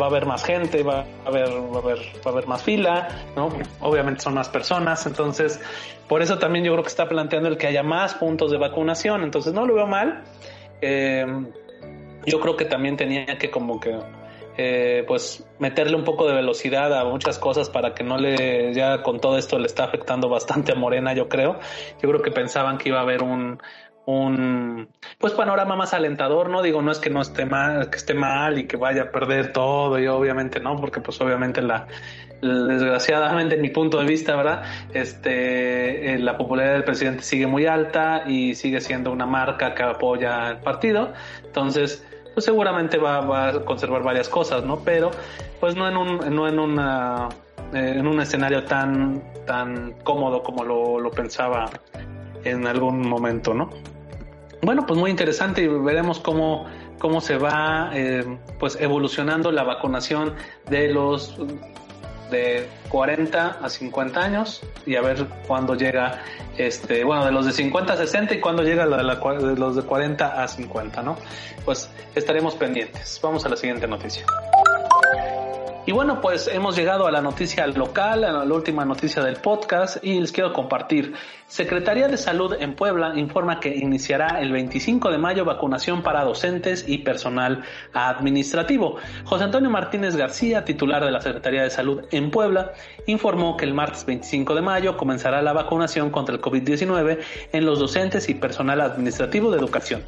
va a haber más gente, va a haber, va a haber, va a haber más fila, ¿no? Obviamente son más personas, entonces, por eso también yo creo que está planteando el que haya más puntos de vacunación, entonces no lo veo mal. Eh, yo creo que también tenía que como que eh, pues meterle un poco de velocidad a muchas cosas para que no le, ya con todo esto le está afectando bastante a Morena, yo creo. Yo creo que pensaban que iba a haber un, un pues panorama más alentador, no digo no es que no esté mal, que esté mal y que vaya a perder todo y obviamente no, porque pues obviamente la, desgraciadamente en mi punto de vista, ¿verdad? Este eh, la popularidad del presidente sigue muy alta y sigue siendo una marca que apoya el partido, entonces pues seguramente va, a conservar varias cosas, ¿no? Pero pues no en un no en una eh, en un escenario tan tan cómodo como lo, lo pensaba en algún momento, ¿no? Bueno, pues muy interesante y veremos cómo, cómo se va eh, pues evolucionando la vacunación de los de 40 a 50 años y a ver cuándo llega este bueno de los de 50 a 60 y cuándo llega de los de 40 a 50 no pues estaremos pendientes vamos a la siguiente noticia y bueno, pues hemos llegado a la noticia local, a la última noticia del podcast y les quiero compartir. Secretaría de Salud en Puebla informa que iniciará el 25 de mayo vacunación para docentes y personal administrativo. José Antonio Martínez García, titular de la Secretaría de Salud en Puebla, informó que el martes 25 de mayo comenzará la vacunación contra el COVID-19 en los docentes y personal administrativo de educación.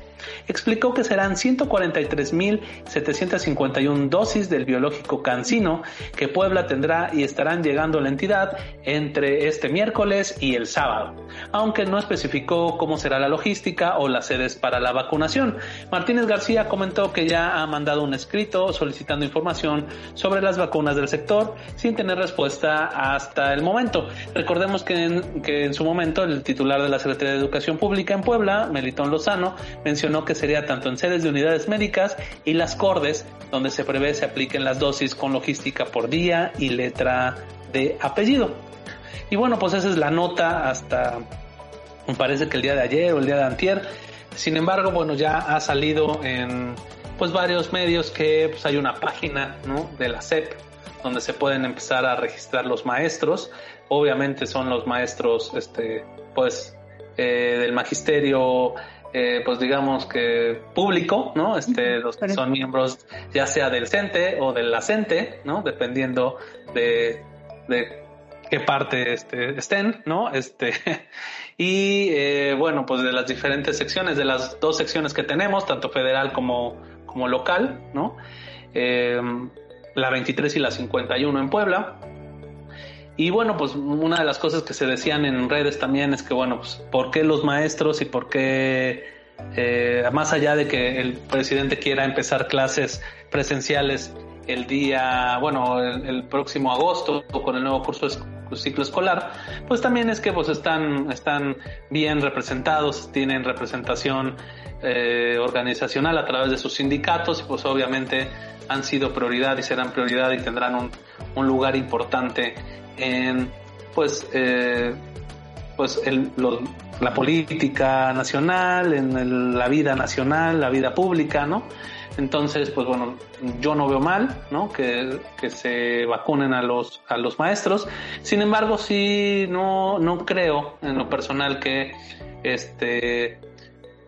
Explicó que serán 143.751 dosis del biológico cancino que Puebla tendrá y estarán llegando a la entidad entre este miércoles y el sábado aunque no especificó cómo será la logística o las sedes para la vacunación. Martínez García comentó que ya ha mandado un escrito solicitando información sobre las vacunas del sector sin tener respuesta hasta el momento. Recordemos que en, que en su momento el titular de la Secretaría de Educación Pública en Puebla, Melitón Lozano, mencionó que sería tanto en sedes de unidades médicas y las cordes donde se prevé se apliquen las dosis con logística por día y letra de apellido. Y bueno, pues esa es la nota hasta, me parece que el día de ayer o el día de antier. Sin embargo, bueno, ya ha salido en pues varios medios que pues, hay una página ¿no? de la SEP donde se pueden empezar a registrar los maestros. Obviamente son los maestros, este, pues, eh, del magisterio, eh, pues digamos que público, ¿no? Este, los que son miembros ya sea del CENTE o del ACENTE, ¿no? Dependiendo de, de qué parte este, estén, ¿no? Este, y eh, bueno, pues de las diferentes secciones, de las dos secciones que tenemos, tanto federal como, como local, ¿no? Eh, la 23 y la 51 en Puebla. Y bueno, pues una de las cosas que se decían en redes también es que, bueno, pues, ¿por qué los maestros y por qué, eh, más allá de que el presidente quiera empezar clases presenciales el día, bueno, el, próximo agosto con el nuevo curso ciclo escolar, pues también es que pues están, están bien representados, tienen representación eh, organizacional a través de sus sindicatos y pues obviamente han sido prioridad y serán prioridad y tendrán un, un lugar importante en pues eh, pues el, la política nacional, en la vida nacional, la vida pública, ¿no? Entonces, pues bueno, yo no veo mal, ¿no? Que, que se vacunen a los, a los maestros. Sin embargo, sí, no, no creo en lo personal que este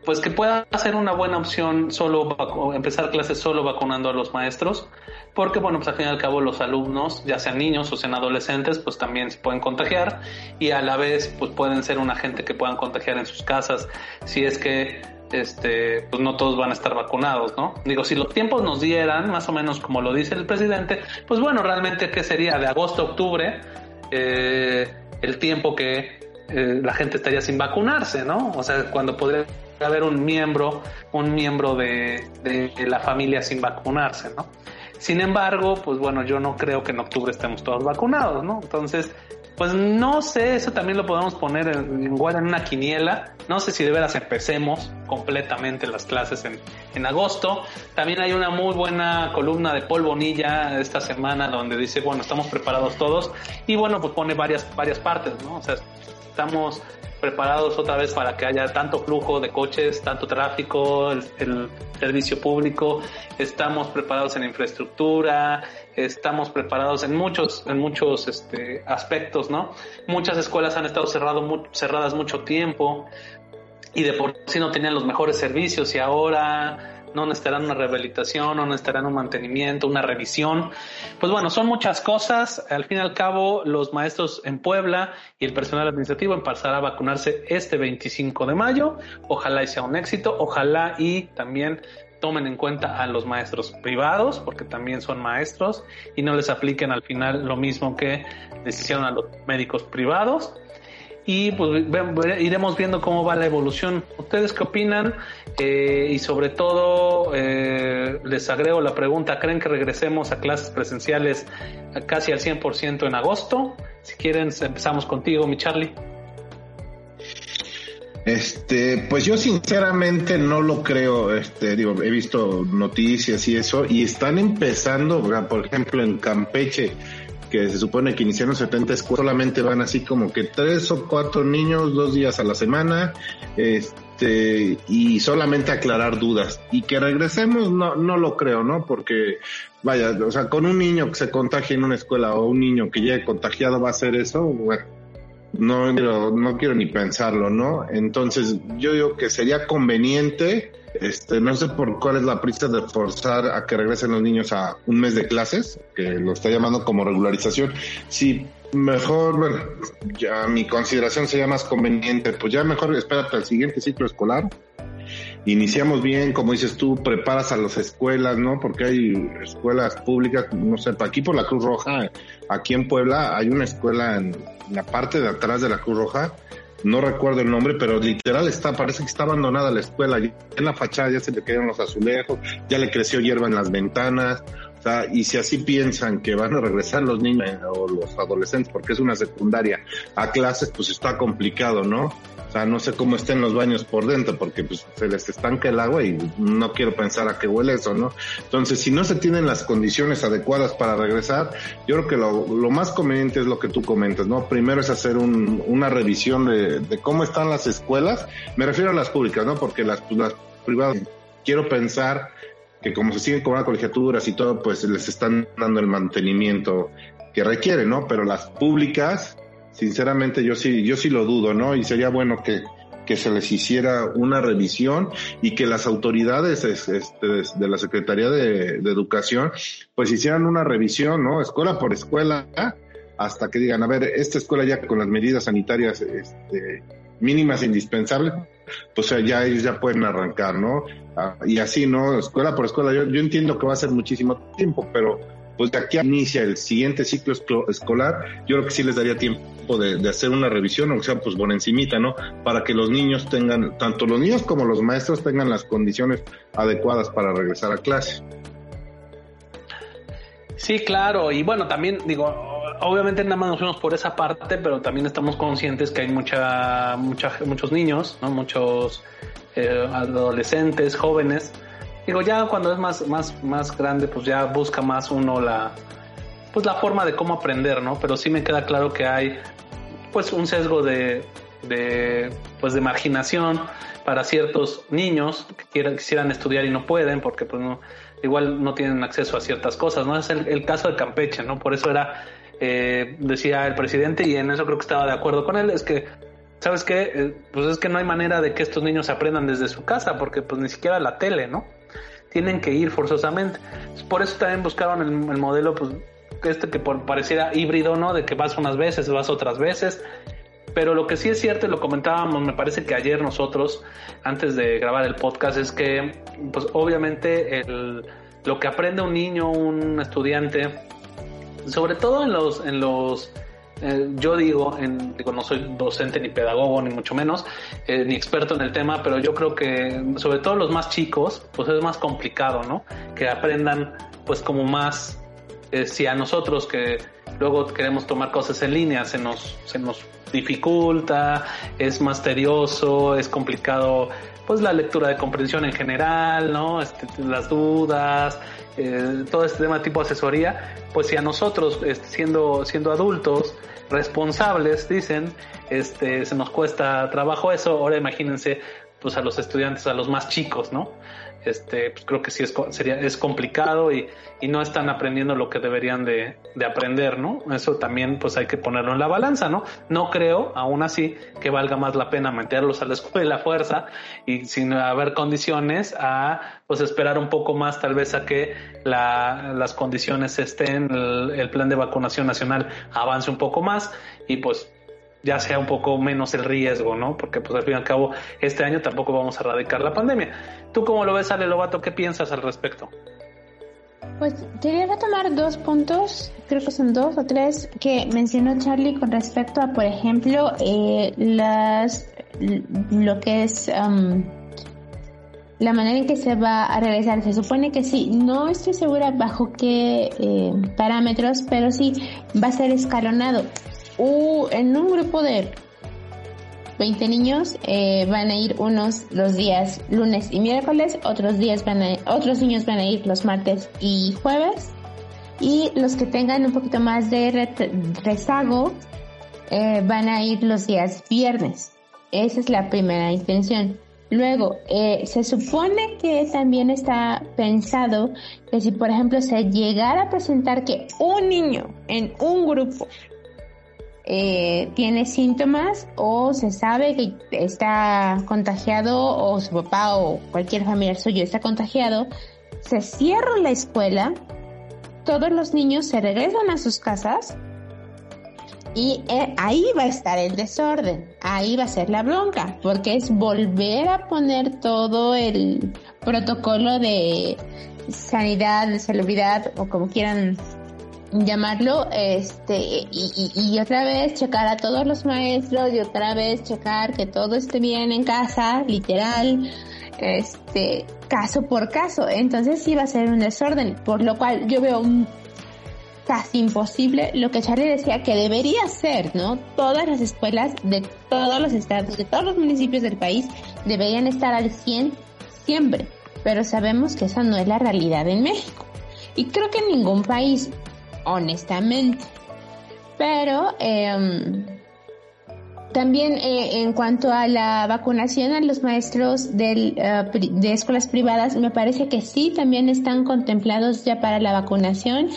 pues que pueda ser una buena opción solo empezar clases solo vacunando a los maestros, porque bueno, pues al fin y al cabo los alumnos, ya sean niños o sean adolescentes, pues también se pueden contagiar y a la vez pues pueden ser un agente que puedan contagiar en sus casas si es que este, pues no todos van a estar vacunados, ¿no? Digo, si los tiempos nos dieran, más o menos como lo dice el presidente, pues bueno, realmente, ¿qué sería? De agosto a octubre, eh, el tiempo que eh, la gente estaría sin vacunarse, ¿no? O sea, cuando podría haber un miembro, un miembro de, de la familia sin vacunarse, ¿no? Sin embargo, pues bueno, yo no creo que en octubre estemos todos vacunados, ¿no? Entonces, pues no sé, eso también lo podemos poner en, en una quiniela. No sé si de veras empecemos completamente las clases en, agosto. También hay una muy buena columna de Paul Bonilla esta semana donde dice, bueno, estamos preparados todos. Y bueno, pues pone varias, varias partes, ¿no? O sea, estamos preparados otra vez para que haya tanto flujo de coches, tanto tráfico, el, servicio público, estamos preparados en infraestructura, estamos preparados en muchos, en muchos este, aspectos, ¿no? Muchas escuelas han estado cerrado, cerradas mucho tiempo y de por sí no tenían los mejores servicios y ahora no necesitarán una rehabilitación, no necesitarán un mantenimiento, una revisión. Pues bueno, son muchas cosas. Al fin y al cabo, los maestros en Puebla y el personal administrativo empezará a vacunarse este 25 de mayo. Ojalá y sea un éxito, ojalá y también tomen en cuenta a los maestros privados, porque también son maestros, y no les apliquen al final lo mismo que les hicieron a los médicos privados y pues iremos viendo cómo va la evolución. ¿Ustedes qué opinan? Eh, y sobre todo, eh, les agrego la pregunta, ¿creen que regresemos a clases presenciales casi al 100% en agosto? Si quieren, empezamos contigo, mi Charlie. Este, pues yo sinceramente no lo creo, este, digo, he visto noticias y eso, y están empezando, por ejemplo, en Campeche, que se supone que iniciaron 70 escuelas, solamente van así como que tres o cuatro niños dos días a la semana, este, y solamente aclarar dudas. Y que regresemos, no, no lo creo, ¿no? Porque, vaya, o sea, con un niño que se contagie en una escuela o un niño que llegue contagiado va a hacer eso, bueno, no no quiero ni pensarlo, ¿no? Entonces, yo digo que sería conveniente este, no sé por cuál es la prisa de forzar a que regresen los niños a un mes de clases, que lo está llamando como regularización. Si mejor, bueno, ya mi consideración sería más conveniente, pues ya mejor espérate al siguiente ciclo escolar. Iniciamos bien, como dices tú, preparas a las escuelas, ¿no? Porque hay escuelas públicas, no sé, aquí por la Cruz Roja, aquí en Puebla hay una escuela en la parte de atrás de la Cruz Roja no recuerdo el nombre, pero literal está, parece que está abandonada la escuela. en la fachada ya se le quedaron los azulejos, ya le creció hierba en las ventanas. O sea, y si así piensan que van a regresar los niños o los adolescentes, porque es una secundaria, a clases, pues está complicado, ¿no? O sea, no sé cómo estén los baños por dentro, porque pues se les estanca el agua y no quiero pensar a qué huele eso, ¿no? Entonces, si no se tienen las condiciones adecuadas para regresar, yo creo que lo, lo más conveniente es lo que tú comentas, ¿no? Primero es hacer un, una revisión de, cómo están las escuelas. Me refiero a las públicas, ¿no? Porque las, las privadas, quiero pensar que como se siguen cobrando colegiaturas y todo, pues les están dando el mantenimiento que requieren, ¿no? Pero las públicas, sinceramente yo sí, yo sí lo dudo, ¿no? Y sería bueno que, que se les hiciera una revisión y que las autoridades este, de la Secretaría de, Educación pues hicieran una revisión, ¿no? Escuela por escuela, hasta que digan, a ver, esta escuela ya con las medidas sanitarias este, mínimas indispensables, pues ya ellos ya pueden arrancar, ¿no? Ah, y así, ¿no? Escuela por escuela, yo, yo entiendo que va a ser muchísimo tiempo, pero pues de aquí inicia el siguiente ciclo escolar, yo creo que sí les daría tiempo de, hacer una revisión, o sea, pues por encimita, ¿no? Para que los niños tengan, tanto los niños como los maestros tengan las condiciones adecuadas para regresar a clase. Sí, claro, y bueno, también digo, obviamente nada más nos fuimos por esa parte, pero también estamos conscientes que hay mucha, mucha muchos niños, ¿no? Muchos eh, adolescentes, jóvenes Digo, ya cuando es más, más, más grande, pues ya busca más uno la, pues la forma de cómo aprender, ¿no? Pero sí me queda claro que hay, pues un sesgo de, de pues de marginación para ciertos niños que quieran, quisieran estudiar y no pueden porque pues no, igual no tienen acceso a ciertas cosas, ¿no? Es el, caso de Campeche, ¿no? Por eso era, eh, decía el presidente y en eso creo que estaba de acuerdo con él, es que ¿sabes qué? Eh, pues es que no hay manera de que estos niños aprendan desde su casa, porque pues ni siquiera la tele, ¿no? Tienen que ir forzosamente. Por eso también buscaron el, modelo, pues, este que pareciera híbrido, ¿no? De que vas unas veces, vas otras veces. Pero lo que sí es cierto, y lo comentábamos, me parece que ayer nosotros, antes de grabar el podcast, es que, pues obviamente, el, lo que aprende un niño, un estudiante, sobre todo en los, en los eh, yo digo, en, digo, no soy docente ni pedagogo, ni mucho menos, eh, ni experto en el tema, pero yo creo que sobre todo los más chicos, pues es más complicado, ¿no? Que aprendan pues como más, eh, si a nosotros que luego queremos tomar cosas en línea, se nos, se nos dificulta, es más tedioso, es complicado pues la lectura de comprensión en general, ¿no? Este, las dudas, todo este tema tipo asesoría, pues si a nosotros, este, siendo, siendo adultos, responsables, dicen, este, se nos cuesta trabajo eso, ahora imagínense pues a los estudiantes, a los más chicos, ¿no? Este, pues creo que sí es, sería, es complicado y, y no están aprendiendo lo que deberían de, de, aprender, ¿no? Eso también pues hay que ponerlo en la balanza, ¿no? No creo, aún así, que valga más la pena meterlos a la escuela a fuerza y sin haber condiciones a pues esperar un poco más tal vez a que la, las condiciones estén, el, el plan de vacunación nacional avance un poco más y pues ya sea un poco menos el riesgo, ¿no? Porque pues al fin y al cabo este año tampoco vamos a erradicar la pandemia. ¿Tú cómo lo ves, Ale Lobato? ¿Qué piensas al respecto? Pues quería retomar dos puntos, creo que son dos o tres, que mencionó Charlie con respecto a, por ejemplo, eh, las lo que es um, la manera en que se va a regresar. Se supone que sí, no estoy segura bajo qué eh, parámetros, pero sí va a ser escalonado en un grupo de 20 niños eh, van a ir unos los días lunes y miércoles, otros días van a, otros niños van a ir los martes y jueves y los que tengan un poquito más de rezago eh, van a ir los días viernes. Esa es la primera intención. Luego, eh, se supone que también está pensado que si, por ejemplo, se llegara a presentar que un niño en un grupo eh, tiene síntomas o se sabe que está contagiado o su papá o cualquier familiar suyo está contagiado, se cierra la escuela, todos los niños se regresan a sus casas y eh, ahí va a estar el desorden, ahí va a ser la bronca, porque es volver a poner todo el protocolo de sanidad, de salubridad o como quieran llamarlo, este, y, y, otra vez checar a todos los maestros y otra vez checar que todo esté bien en casa, literal, este, caso por caso. Entonces sí va a ser un desorden, por lo cual yo veo casi imposible lo que Charlie decía que debería ser, ¿no? Todas las escuelas de todos los estados, de todos los municipios del país deberían estar al 100 siempre, pero sabemos que esa no es la realidad en México. Y creo que en ningún país honestamente. Pero em, también eh, en cuanto a la vacunación a los maestros del, eh, de escuelas privadas, me parece que sí, también están contemplados ya para la vacunación.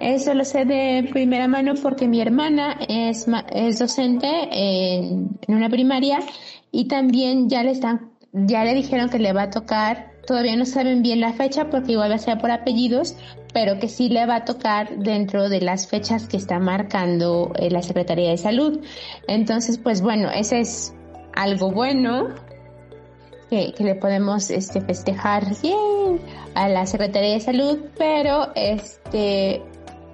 Eso lo sé de primera mano porque mi hermana es, es docente en, en una primaria y también ya le están, ya le dijeron que le va a tocar todavía no saben bien la fecha porque igual va a ser por apellidos, pero que sí le va a tocar dentro de las fechas que está marcando eh, la Secretaría de Salud. Entonces, pues bueno, ese es algo bueno que, que le podemos este, festejar bien a la Secretaría de Salud, pero este,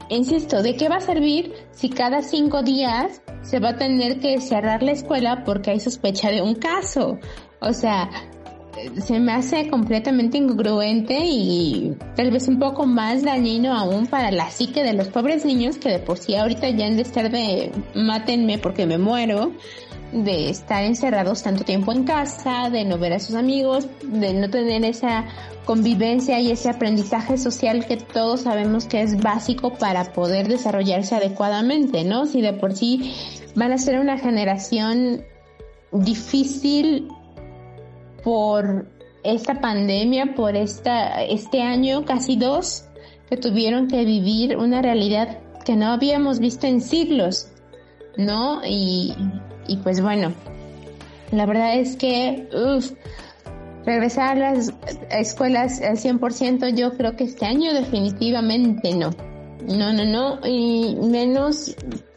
insisto, ¿de qué va a servir si cada cinco días se va a tener que cerrar la escuela porque hay sospecha de un caso? O sea, se me hace completamente incongruente y tal vez un poco más dañino aún para la psique de los pobres niños que de por sí ahorita ya han de estar de mátenme porque me muero, de estar encerrados tanto tiempo en casa, de no ver a sus amigos, de no tener esa convivencia y ese aprendizaje social que todos sabemos que es básico para poder desarrollarse adecuadamente, ¿no? Si de por sí van a ser una generación difícil por esta pandemia, por esta, este año, casi dos, que tuvieron que vivir una realidad que no habíamos visto en siglos, ¿no? Y, y pues bueno, la verdad es que, uff, regresar a las escuelas al 100%, yo creo que este año definitivamente no. No, no, no, y menos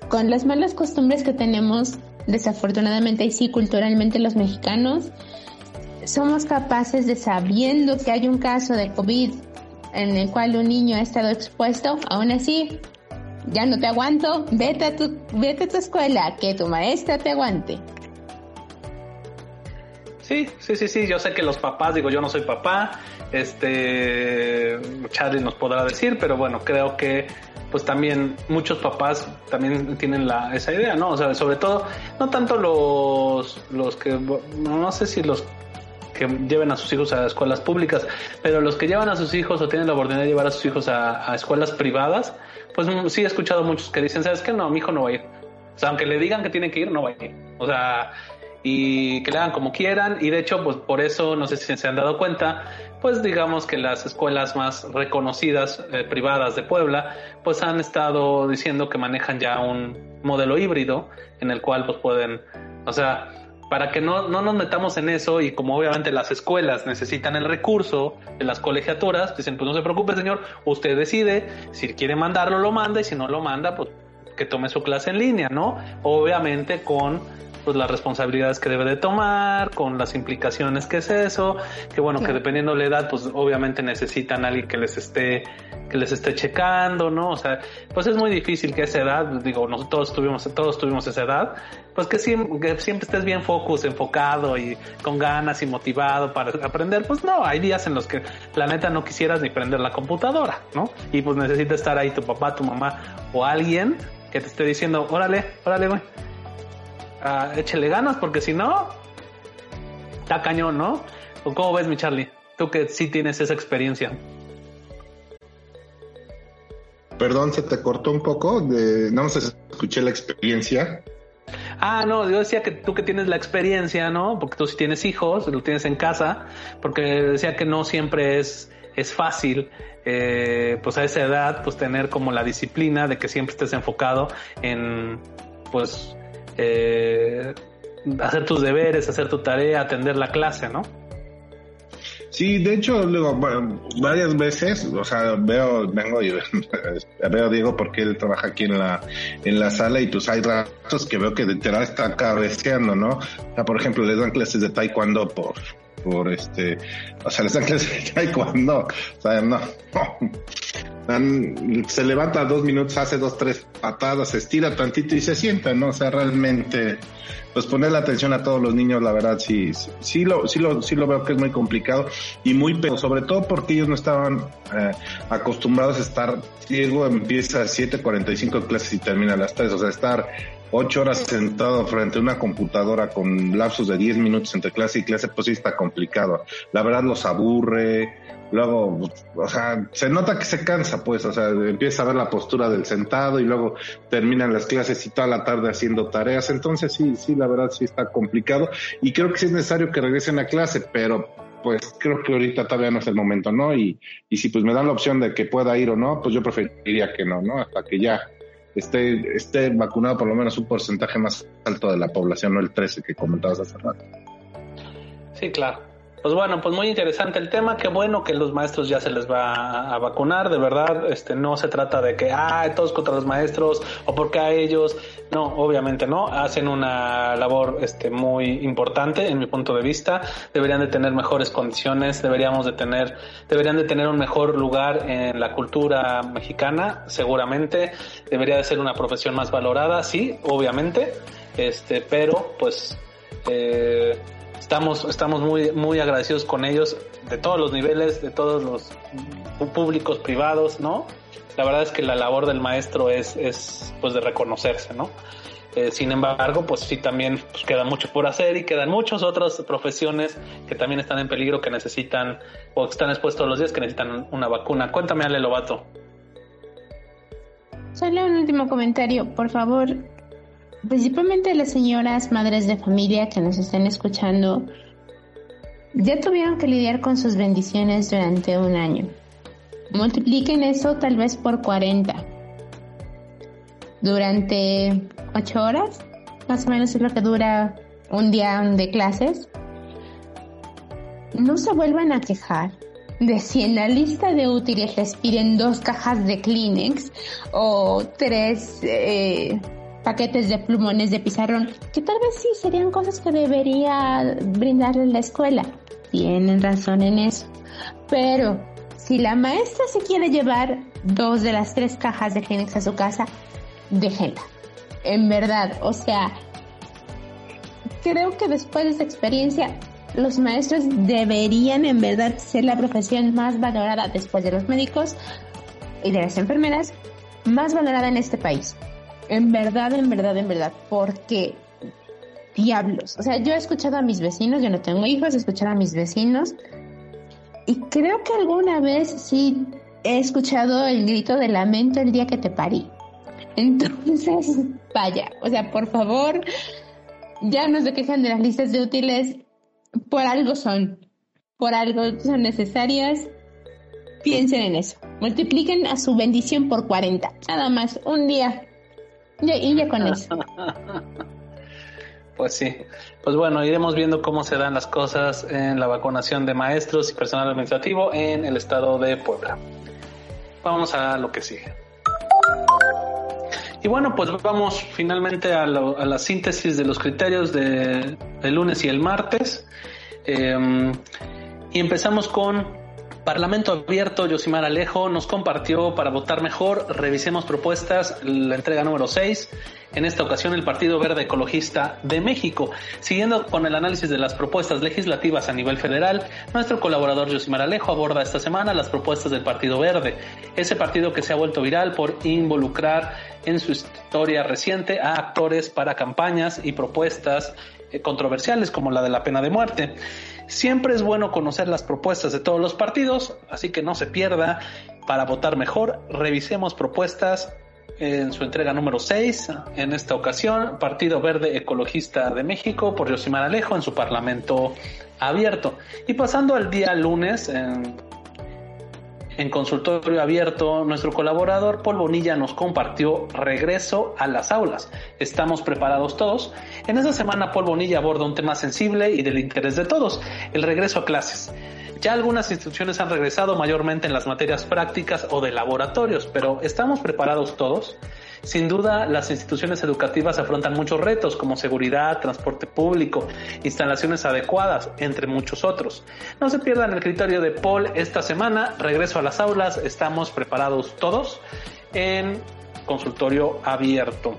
con las malas costumbres que tenemos, desafortunadamente, y sí, culturalmente los mexicanos, somos capaces de sabiendo que hay un caso de COVID en el cual un niño ha estado expuesto, aún así, ya no te aguanto, vete a tu, vete a tu escuela, que tu maestra te aguante. Sí, sí, sí, sí, yo sé que los papás, digo, yo no soy papá, este, Charlie nos podrá decir, pero bueno, creo que pues también muchos papás también tienen la, esa idea, ¿no? O sea, sobre todo, no tanto los, los que, no sé si los que lleven a sus hijos a escuelas públicas, pero los que llevan a sus hijos o tienen la oportunidad de llevar a sus hijos a, escuelas privadas, pues mm, sí he escuchado muchos que dicen, ¿sabes qué? No, mi hijo no va a ir. O sea, aunque le digan que tiene que ir, no va a ir. O sea, y que le hagan como quieran y de hecho pues por eso no sé si se han dado cuenta pues digamos que las escuelas más reconocidas eh, privadas de Puebla pues han estado diciendo que manejan ya un modelo híbrido en el cual pues pueden o sea para que no, no nos metamos en eso y como obviamente las escuelas necesitan el recurso de las colegiaturas, dicen pues no se preocupe señor, usted decide, si quiere mandarlo lo manda y si no lo manda pues que tome su clase en línea, ¿no? Obviamente con pues las responsabilidades que debe de tomar, con las implicaciones que es eso, que bueno, que dependiendo de la edad, pues obviamente necesitan a alguien que les esté, que les esté checando, ¿no? O sea, pues es muy difícil que a esa edad, digo, nosotros tuvimos, todos tuvimos esa edad, pues que siempre, que siempre estés bien focus, enfocado y con ganas y motivado para aprender, pues no, hay días en los que la neta no quisieras ni prender la computadora, ¿no? Y pues necesita estar ahí tu papá, tu mamá o alguien que te esté diciendo, órale, órale, güey, uh, échele ganas, porque si no, está cañón, ¿no? ¿Cómo ves, mi Charlie? Tú que sí tienes esa experiencia. Perdón, se te cortó un poco, de, no sé, escuché la experiencia. Ah, no, yo decía que tú que tienes la experiencia, ¿no? Porque tú sí tienes hijos, lo tienes en casa, porque decía que no siempre es, es fácil eh, pues a esa edad, pues tener como la disciplina de que siempre estés enfocado en, pues, eh, hacer tus deberes, hacer tu tarea, atender la clase, ¿no? Sí, de hecho, luego, varias veces, o sea, veo, vengo y veo a Diego porque él trabaja aquí en la, en la sala y pues hay ratos que veo que literal está cabeceando, ¿no? Por ejemplo, les dan clases de taekwondo por, por este, o sea, les dan clases de taekwondo, o sea, no, se levanta dos minutos, hace dos, tres patadas, se estira tantito y se sienta, ¿no? O sea, realmente, pues poner la atención a todos los niños, la verdad, sí, sí, lo, sí lo, sí lo veo que es muy complicado y muy pero sobre todo porque ellos no estaban eh, acostumbrados a estar, Diego empieza a 7.45 clases y termina a las 3, o sea, estar ocho horas sentado frente a una computadora con lapsos de 10 minutos entre clase y clase, pues sí está complicado. La verdad los aburre, luego, o sea, se nota que se cansa, pues, o sea, empieza a ver la postura del sentado y luego terminan las clases y toda la tarde haciendo tareas. Entonces sí, sí, la verdad sí está complicado y creo que sí es necesario que regresen a clase, pero pues creo que ahorita todavía no es el momento, ¿no? Y, y si pues me dan la opción de que pueda ir o no, pues yo preferiría que no, ¿no? Hasta que ya esté, esté vacunado por lo menos un porcentaje más alto de la población, no el 13 que comentabas hace rato. Sí, claro. Pues bueno, pues muy interesante el tema. Qué bueno que los maestros ya se les va a, vacunar. De verdad, este, no se trata de que, ah, todos contra los maestros o porque a ellos. No, obviamente no. Hacen una labor, este, muy importante en mi punto de vista. Deberían de tener mejores condiciones. Deberíamos de tener, deberían de tener un mejor lugar en la cultura mexicana, seguramente. Debería de ser una profesión más valorada, sí, obviamente. Este, pero, pues, eh, estamos, estamos muy, muy agradecidos con ellos de todos los niveles, de todos los públicos, privados, ¿no? La verdad es que la labor del maestro es, es pues de reconocerse, ¿no? Eh, sin embargo, pues sí también pues, queda mucho por hacer y quedan muchas otras profesiones que también están en peligro, que necesitan o que están expuestos todos los días, que necesitan una vacuna. Cuéntame, Ale Lobato. Solo un último comentario, por favor principalmente las señoras madres de familia que nos estén escuchando, ya tuvieron que lidiar con sus bendiciones durante un año. Multipliquen eso tal vez por 40. Durante 8 horas, más o menos es lo que dura un día de clases. No se vuelvan a quejar de si en la lista de útiles les piden dos cajas de Kleenex o tres eh, paquetes de plumones de pizarrón, que tal vez sí serían cosas que debería brindarle la escuela. Tienen razón en eso. Pero si la maestra se quiere llevar dos de las tres cajas de Kleenex a su casa, déjenla. En verdad, o sea, creo que después de esta experiencia, los maestros deberían en verdad ser la profesión más valorada después de los médicos y de las enfermeras, más valorada en este país. En verdad, en verdad, en verdad, porque diablos. O sea, yo he escuchado a mis vecinos, yo no tengo hijos, he escuchado a mis vecinos y creo que alguna vez sí he escuchado el grito de lamento el día que te parí. Entonces, vaya, o sea, por favor, ya no se quejan de las listas de útiles, por algo son, por algo son necesarias. Piensen en eso. Multipliquen a su bendición por 40. Nada más, un día. Y ya con eso. Pues sí. Pues bueno, iremos viendo cómo se dan las cosas en la vacunación de maestros y personal administrativo en el estado de Puebla. Vamos a lo que sigue. Y bueno, pues vamos finalmente a, la síntesis de los criterios de, del lunes y el martes. Em, y empezamos con Parlamento Abierto, Yosimar Alejo nos compartió para votar mejor, revisemos propuestas, la entrega número 6. En esta ocasión el Partido Verde Ecologista de México. Siguiendo con el análisis de las propuestas legislativas a nivel federal, nuestro colaborador Yosimar Alejo aborda esta semana las propuestas del Partido Verde, ese partido que se ha vuelto viral por involucrar en su historia reciente a actores para campañas y propuestas controversiales como la de la pena de muerte. Siempre es bueno conocer las propuestas de todos los partidos, así que no se pierda para votar mejor. Revisemos propuestas en su entrega número 6. En esta ocasión, Partido Verde Ecologista de México por Yosimar Alejo en su Parlamento abierto. Y pasando al día lunes, en en consultorio abierto, nuestro colaborador Paul Bonilla nos compartió regreso a las aulas. ¿Estamos preparados todos? En esta semana Paul Bonilla aborda un tema sensible y del interés de todos, el regreso a clases. Ya algunas instituciones han regresado mayormente en las materias prácticas o de laboratorios, pero ¿estamos preparados todos? Sin duda, las instituciones educativas afrontan muchos retos como seguridad, transporte público, instalaciones adecuadas, entre muchos otros. No se pierdan el criterio de Paul esta semana. Regreso a las aulas. Estamos preparados todos en consultorio abierto.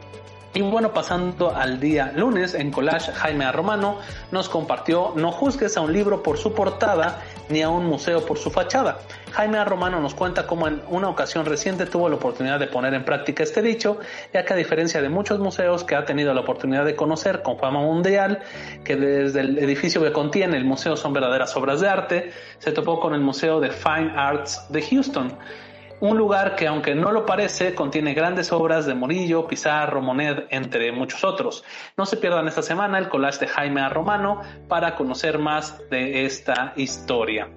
Y bueno, pasando al día lunes, en Collage, Jaime Romano nos compartió No juzgues a un libro por su portada ni a un museo por su fachada. Jaime Romano nos cuenta cómo en una ocasión reciente tuvo la oportunidad de poner en práctica este dicho, ya que a diferencia de muchos museos que ha tenido la oportunidad de conocer con fama mundial, que desde el edificio que contiene el museo son verdaderas obras de arte, se topó con el Museo de Fine Arts de Houston un lugar que aunque no lo parece, contiene grandes obras de Murillo, Pizarro, Monet, entre muchos otros. No se pierdan esta semana el collage de Jaime A. Romano para conocer más de esta historia.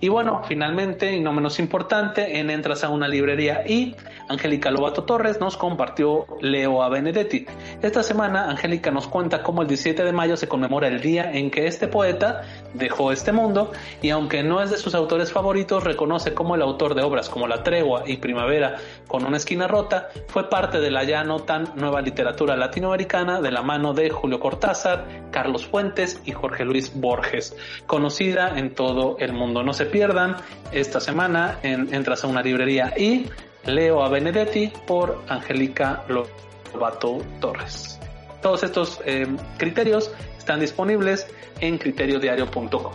Y bueno, finalmente, y no menos importante, en Entras a una librería y Angélica Lobato Torres nos compartió Leo a Benedetti. Esta semana, Angélica nos cuenta cómo el 17 de mayo se conmemora el día en que este poeta dejó este mundo y aunque no es de sus autores favoritos, reconoce como el autor de obras como La Tregua y Primavera con una esquina rota fue parte de la ya no tan nueva literatura latinoamericana de la mano de Julio Cortázar, Carlos Fuentes y Jorge Luis Borges, conocida en todo el mundo. No se pierdan esta semana en Entras a una librería y Leo a Benedetti por Angélica Lobato Torres. Todos estos eh, criterios están disponibles en criteriodiario.com.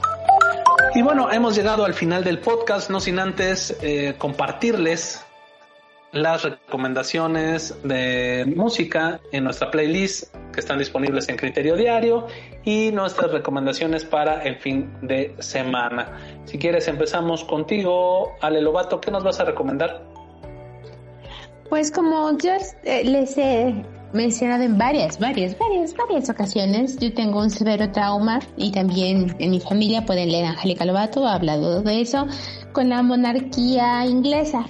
Y bueno, hemos llegado al final del podcast, no sin antes eh, compartirles las recomendaciones de música en nuestra playlist que están disponibles en Criterio Diario y nuestras recomendaciones para el fin de semana. Si quieres empezamos contigo, Ale Lobato, ¿qué nos vas a recomendar? Pues como yo eh, les he mencionado en varias, varias, varias, varias ocasiones, yo tengo un severo trauma y también en mi familia pueden leer Angélica Lobato, ha hablado de eso, con la monarquía inglesa.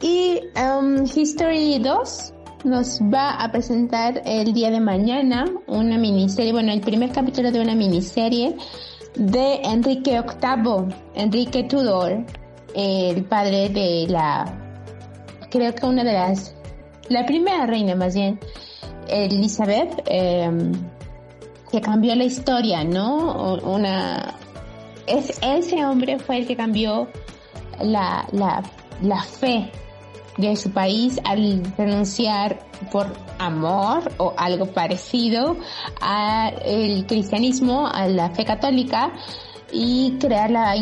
Y um, History 2 nos va a presentar el día de mañana una miniserie, bueno, el primer capítulo de una miniserie de Enrique VIII, Enrique Tudor, el padre de la, creo que una de las, la primera reina más bien, Elizabeth, em, que cambió la historia, ¿no? Una, es, ese hombre fue el que cambió la, la, la fe de su país al renunciar por amor o algo parecido al cristianismo, a la fe católica y crear la,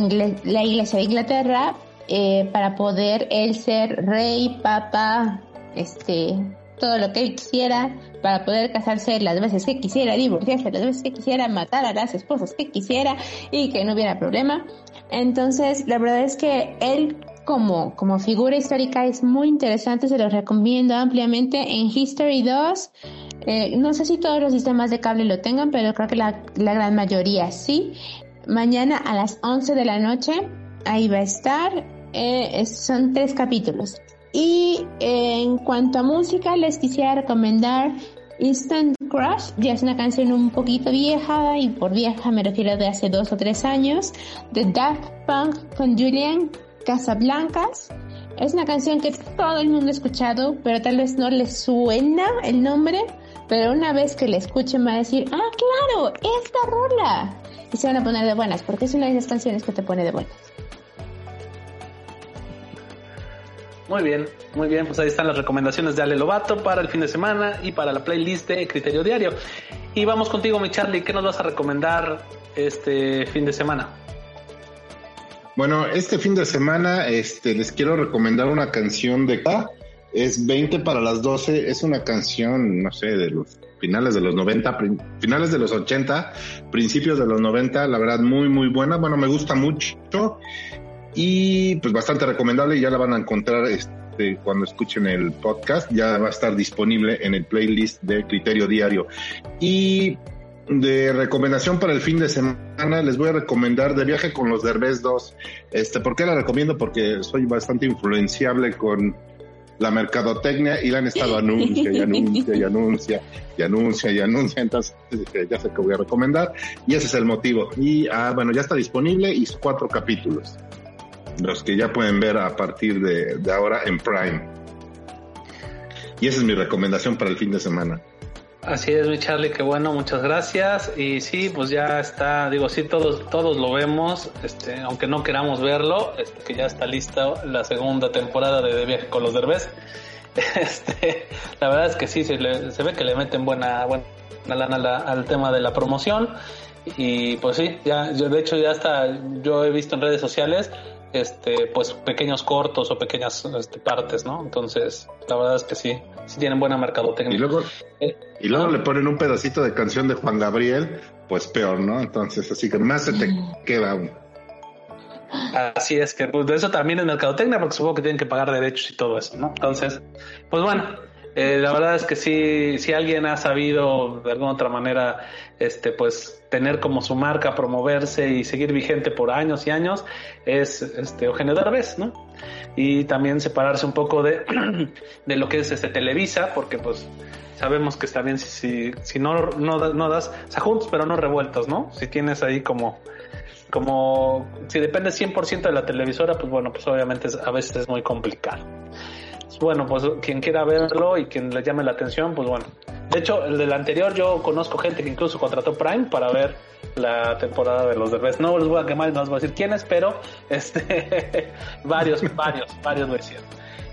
la iglesia de Inglaterra eh, para poder él ser rey, papa, este, todo lo que él quisiera, para poder casarse las veces que quisiera, divorciarse las veces que quisiera, matar a las esposas que quisiera y que no hubiera problema. Entonces, la verdad es que él como, como figura histórica es muy interesante, se lo recomiendo ampliamente en History 2. Eh, no sé si todos los sistemas de cable lo tengan, pero creo que la, la gran mayoría sí. Mañana a las 11 de la noche, ahí va a estar. Eh, son tres capítulos. Y en cuanto a música, les quisiera recomendar Instant Crush, ya es una canción un poquito vieja, y por vieja me refiero de hace dos o tres años, de Daft Punk con Julian Casablancas. Es una canción que todo el mundo ha escuchado, pero tal vez no les suena el nombre, pero una vez que la escuchen va a decir, ah, claro, esta rola. Y se van a poner de buenas, porque es una de esas canciones que te pone de buenas. Muy bien, muy bien, pues ahí están las recomendaciones de Ale Lobato para el fin de semana y para la playlist de Criterio Diario. Y vamos contigo, mi Charlie, ¿qué nos vas a recomendar este fin de semana? Bueno, este fin de semana este, les quiero recomendar una canción de K. Es 20 para las 12. Es una canción, no sé, de los finales de los 90, finales de los 80, principios de los 90. La verdad, muy, muy buena. Bueno, me gusta mucho y pues bastante recomendable. Ya la van a encontrar este, cuando escuchen el podcast. Ya va a estar disponible en el playlist de Criterio Diario. Y de recomendación para el fin de semana les voy a recomendar De viaje con los Derbez 2. Este, ¿por qué la recomiendo? Porque soy bastante influenciable con la mercadotecnia y la han estado anuncia y anuncia y anuncia y anuncia y anuncia. Entonces ya sé que voy a recomendar y ese es el motivo. Y ah, bueno, ya está disponible y cuatro capítulos los que ya pueden ver a partir de, ahora en Prime. Y esa es mi recomendación para el fin de semana. Así es, mi Charlie, qué bueno, muchas gracias. Y sí, pues ya está, digo, sí, todos, todos lo vemos, este, aunque no queramos verlo, este, que ya está lista la segunda temporada de, de Viaje con los Derbez. Este, la verdad es que sí, se, ve que le meten buena, buena lana al tema de la promoción. Y pues sí, ya, yo de hecho ya está, yo he visto en redes sociales este, pues pequeños cortos o pequeñas este, partes, ¿no? Entonces, la verdad es que sí, sí tienen buena mercadotecnia. Y luego, eh, y luego le ponen un pedacito de canción de Juan Gabriel, pues peor, ¿no? Entonces, así que más se te queda uno. Así es que pues, de eso también es mercadotecnia, porque supongo que tienen que pagar derechos y todo eso, ¿no? Entonces, pues bueno, eh, la verdad es que sí, si alguien ha sabido de alguna otra manera, este, pues tener como su marca, promoverse y seguir vigente por años y años, es este Eugenio Derbez, ¿no? Y también separarse un poco de, de lo que es este Televisa, porque pues sabemos que está bien si, si, no, no, no das, o sea, juntos pero no revueltos, ¿no? Si tienes ahí como, como, si depende 100% de la televisora, pues bueno, pues obviamente a veces es muy complicado bueno, pues quien quiera verlo y quien le llame la atención, pues bueno. De hecho, el del anterior yo conozco gente que incluso contrató Prime para ver la temporada de los Derbez. No les voy a quemar no les voy a decir quiénes, pero este varios, varios, varios lo hicieron.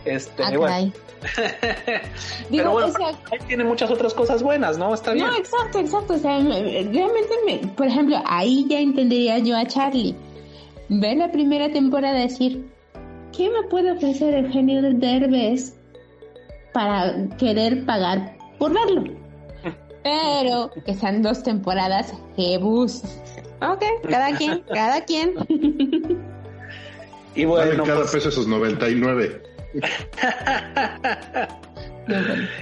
Este, ah, bueno. pero bueno, ahí tiene muchas otras cosas buenas, ¿no? Está bien. No, exacto, exacto. O sea, realmente, me, por ejemplo, ahí ya entendería yo a Charlie. Ver la primera temporada decir, ¿qué me puede ofrecer el genio de Derbez para querer pagar por verlo? Pero que sean dos temporadas, bus. Ok, cada quien, cada quien. Y bueno, cada pues... peso esos 99.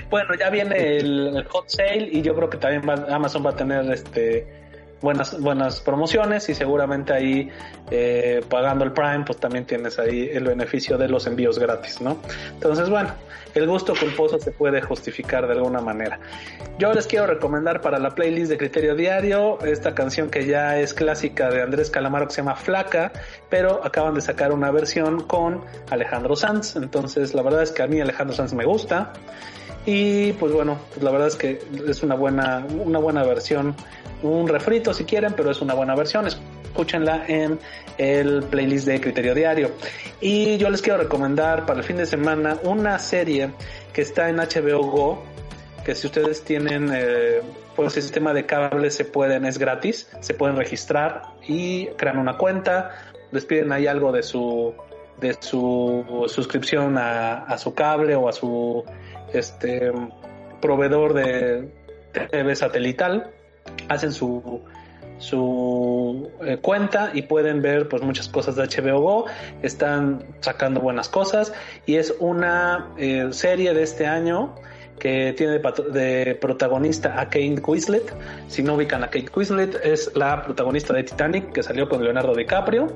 bueno, ya viene el, hot sale y yo creo que también Amazon va a tener este buenas, buenas promociones y seguramente ahí eh, pagando el Prime pues también tienes ahí el beneficio de los envíos gratis, ¿no? Entonces bueno, el gusto culposo se puede justificar de alguna manera. Yo les quiero recomendar para la playlist de Criterio Diario esta canción que ya es clásica de Andrés Calamaro que se llama Flaca, pero acaban de sacar una versión con Alejandro Sanz, entonces la verdad es que a mí Alejandro Sanz me gusta. Y pues bueno, pues la verdad es que es una buena, una buena versión un refrito si quieren, pero es una buena versión. Escúchenla en el playlist de Criterio Diario. Y yo les quiero recomendar para el fin de semana una serie que está en HBO Go, que si ustedes tienen eh, pues el sistema de cable se pueden, es gratis, se pueden registrar y crean una cuenta, les piden ahí algo de su de su suscripción a, a su cable o a su este proveedor de TV satelital hacen su, su eh, cuenta y pueden ver pues muchas cosas de HBO Go, están sacando buenas cosas y es una eh, serie de este año que tiene de, protagonista a Kate Winslet. Si no ubican a Kate Winslet, es la protagonista de Titanic que salió con Leonardo DiCaprio.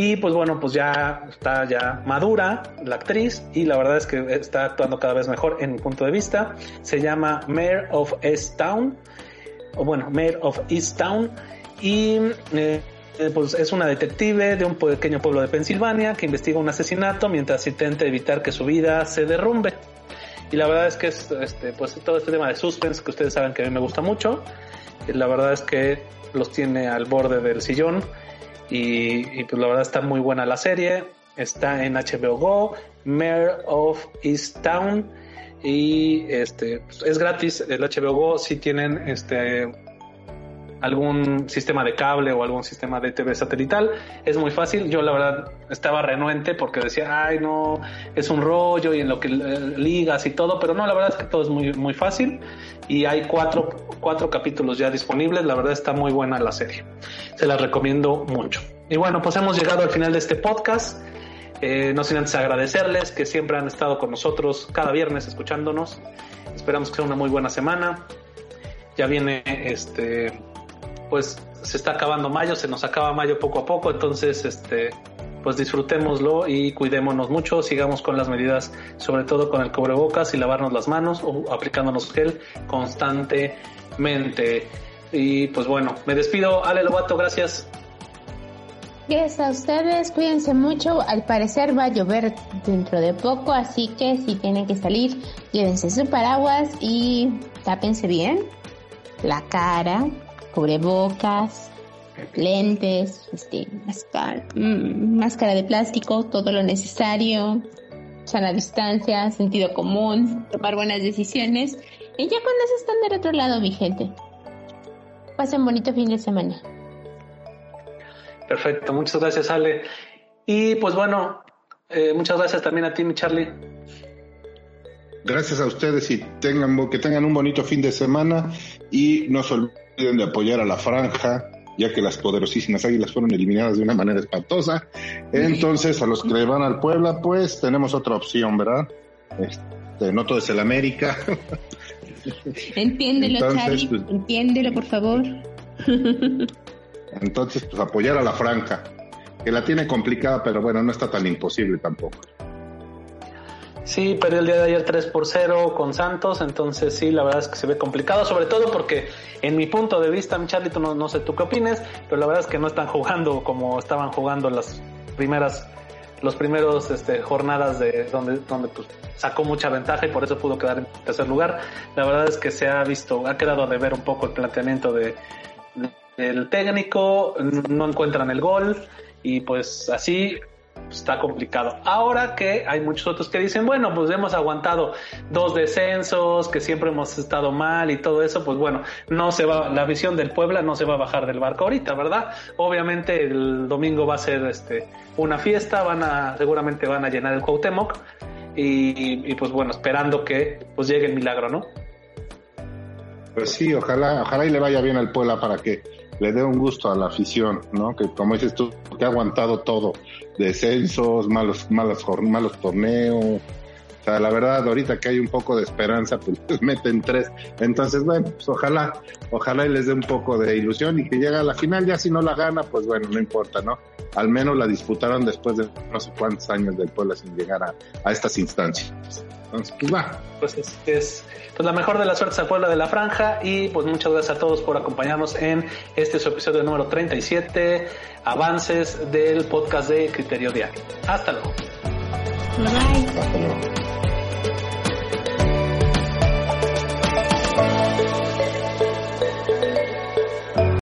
Y pues bueno, pues ya está ya madura la actriz y la verdad es que está actuando cada vez mejor en mi punto de vista. Se llama Mayor of Easttown, o bueno, Mayor of Easttown. Y eh, pues es una detective de un pequeño pueblo de Pensilvania que investiga un asesinato mientras intenta evitar que su vida se derrumbe. Y la verdad es que es, este, pues todo este tema de suspense que ustedes saben que a mí me gusta mucho, la verdad es que los tiene al borde del sillón y, pues la verdad está muy buena la serie. Está en HBO Go, Mayor of East Town y este pues, es gratis el HBO Go si tienen este algún sistema de cable o algún sistema de TV satelital. Es muy fácil. Yo la verdad estaba renuente porque decía, ay no, es un rollo y en lo que eh, ligas y todo, pero no, la verdad es que todo es muy, muy fácil y hay cuatro, cuatro capítulos ya disponibles. La verdad está muy buena la serie. Se la recomiendo mucho. Y bueno, pues hemos llegado al final de este podcast. Eh, no sin antes agradecerles que siempre han estado con nosotros cada viernes escuchándonos. Esperamos que sea una muy buena semana. Ya viene este pues se está acabando mayo, se nos acaba mayo poco a poco, entonces este pues disfrutémoslo y cuidémonos mucho, sigamos con las medidas, sobre todo con el cubrebocas y lavarnos las manos o aplicándonos gel constantemente. Y pues bueno, me despido, Ale Lobato, gracias. Gracias a ustedes, cuídense mucho. Al parecer va a llover dentro de poco, así que si tienen que salir, llévense su paraguas y tápense bien la cara, cubrebocas, lentes, este, máscara, mm, máscara de plástico, todo lo necesario, sana distancia, sentido común, tomar buenas decisiones. Y ya cuando se están del otro lado, mi gente. Pasen bonito fin de semana. Perfecto, muchas gracias Ale. Y pues bueno, eh, muchas gracias también a ti, mi Charlie. Gracias a ustedes y tengan, que tengan un bonito fin de semana y no se olviden de apoyar a la franja, ya que las poderosísimas águilas fueron eliminadas de una manera espantosa. Entonces, a los que le van al Puebla, pues tenemos otra opción, ¿verdad? Este, no todo es el América. Entiéndelo, Charlie, pues, entiéndelo, por favor. Entonces, pues apoyar a la franja, que la tiene complicada, pero bueno, no está tan imposible tampoco. Sí, perdió el día de ayer 3 por 0 con Santos, entonces sí, la verdad es que se ve complicado, sobre todo porque en mi punto de vista, mi Charlito, no, no sé tú qué opines, pero la verdad es que no están jugando como estaban jugando las primeras los primeros este, jornadas de donde donde pues, sacó mucha ventaja y por eso pudo quedar en tercer lugar. La verdad es que se ha visto, ha quedado de ver un poco el planteamiento de, del técnico, no encuentran el gol y pues así está complicado. Ahora que hay muchos otros que dicen, bueno, pues hemos aguantado dos descensos, que siempre hemos estado mal y todo eso, pues bueno, no se va, la visión del Puebla no se va a bajar del barco ahorita, ¿verdad? Obviamente el domingo va a ser este una fiesta, van a, seguramente van a llenar el Cuauhtémoc y, y pues bueno, esperando que pues llegue el milagro, ¿no? Pues sí, ojalá, ojalá y le vaya bien al Puebla para que le dé un gusto a la afición, ¿no? Que como dices tú, que ha aguantado todo, descensos, malos, malos, malos torneos. O sea, la verdad, ahorita que hay un poco de esperanza, pues meten tres. Entonces, bueno, pues ojalá, ojalá y les dé un poco de ilusión y que llegue a la final. Ya si no la gana, pues bueno, no importa, ¿no? Al menos la disputaron después de no sé cuántos años del pueblo sin llegar a, a estas instancias. Entonces, pues va. Pues es, es pues la mejor de las suertes al pueblo de la franja y pues muchas gracias a todos por acompañarnos en este su episodio número 37, avances del podcast de Criterio Diario. Hasta luego. Bye. Hasta luego.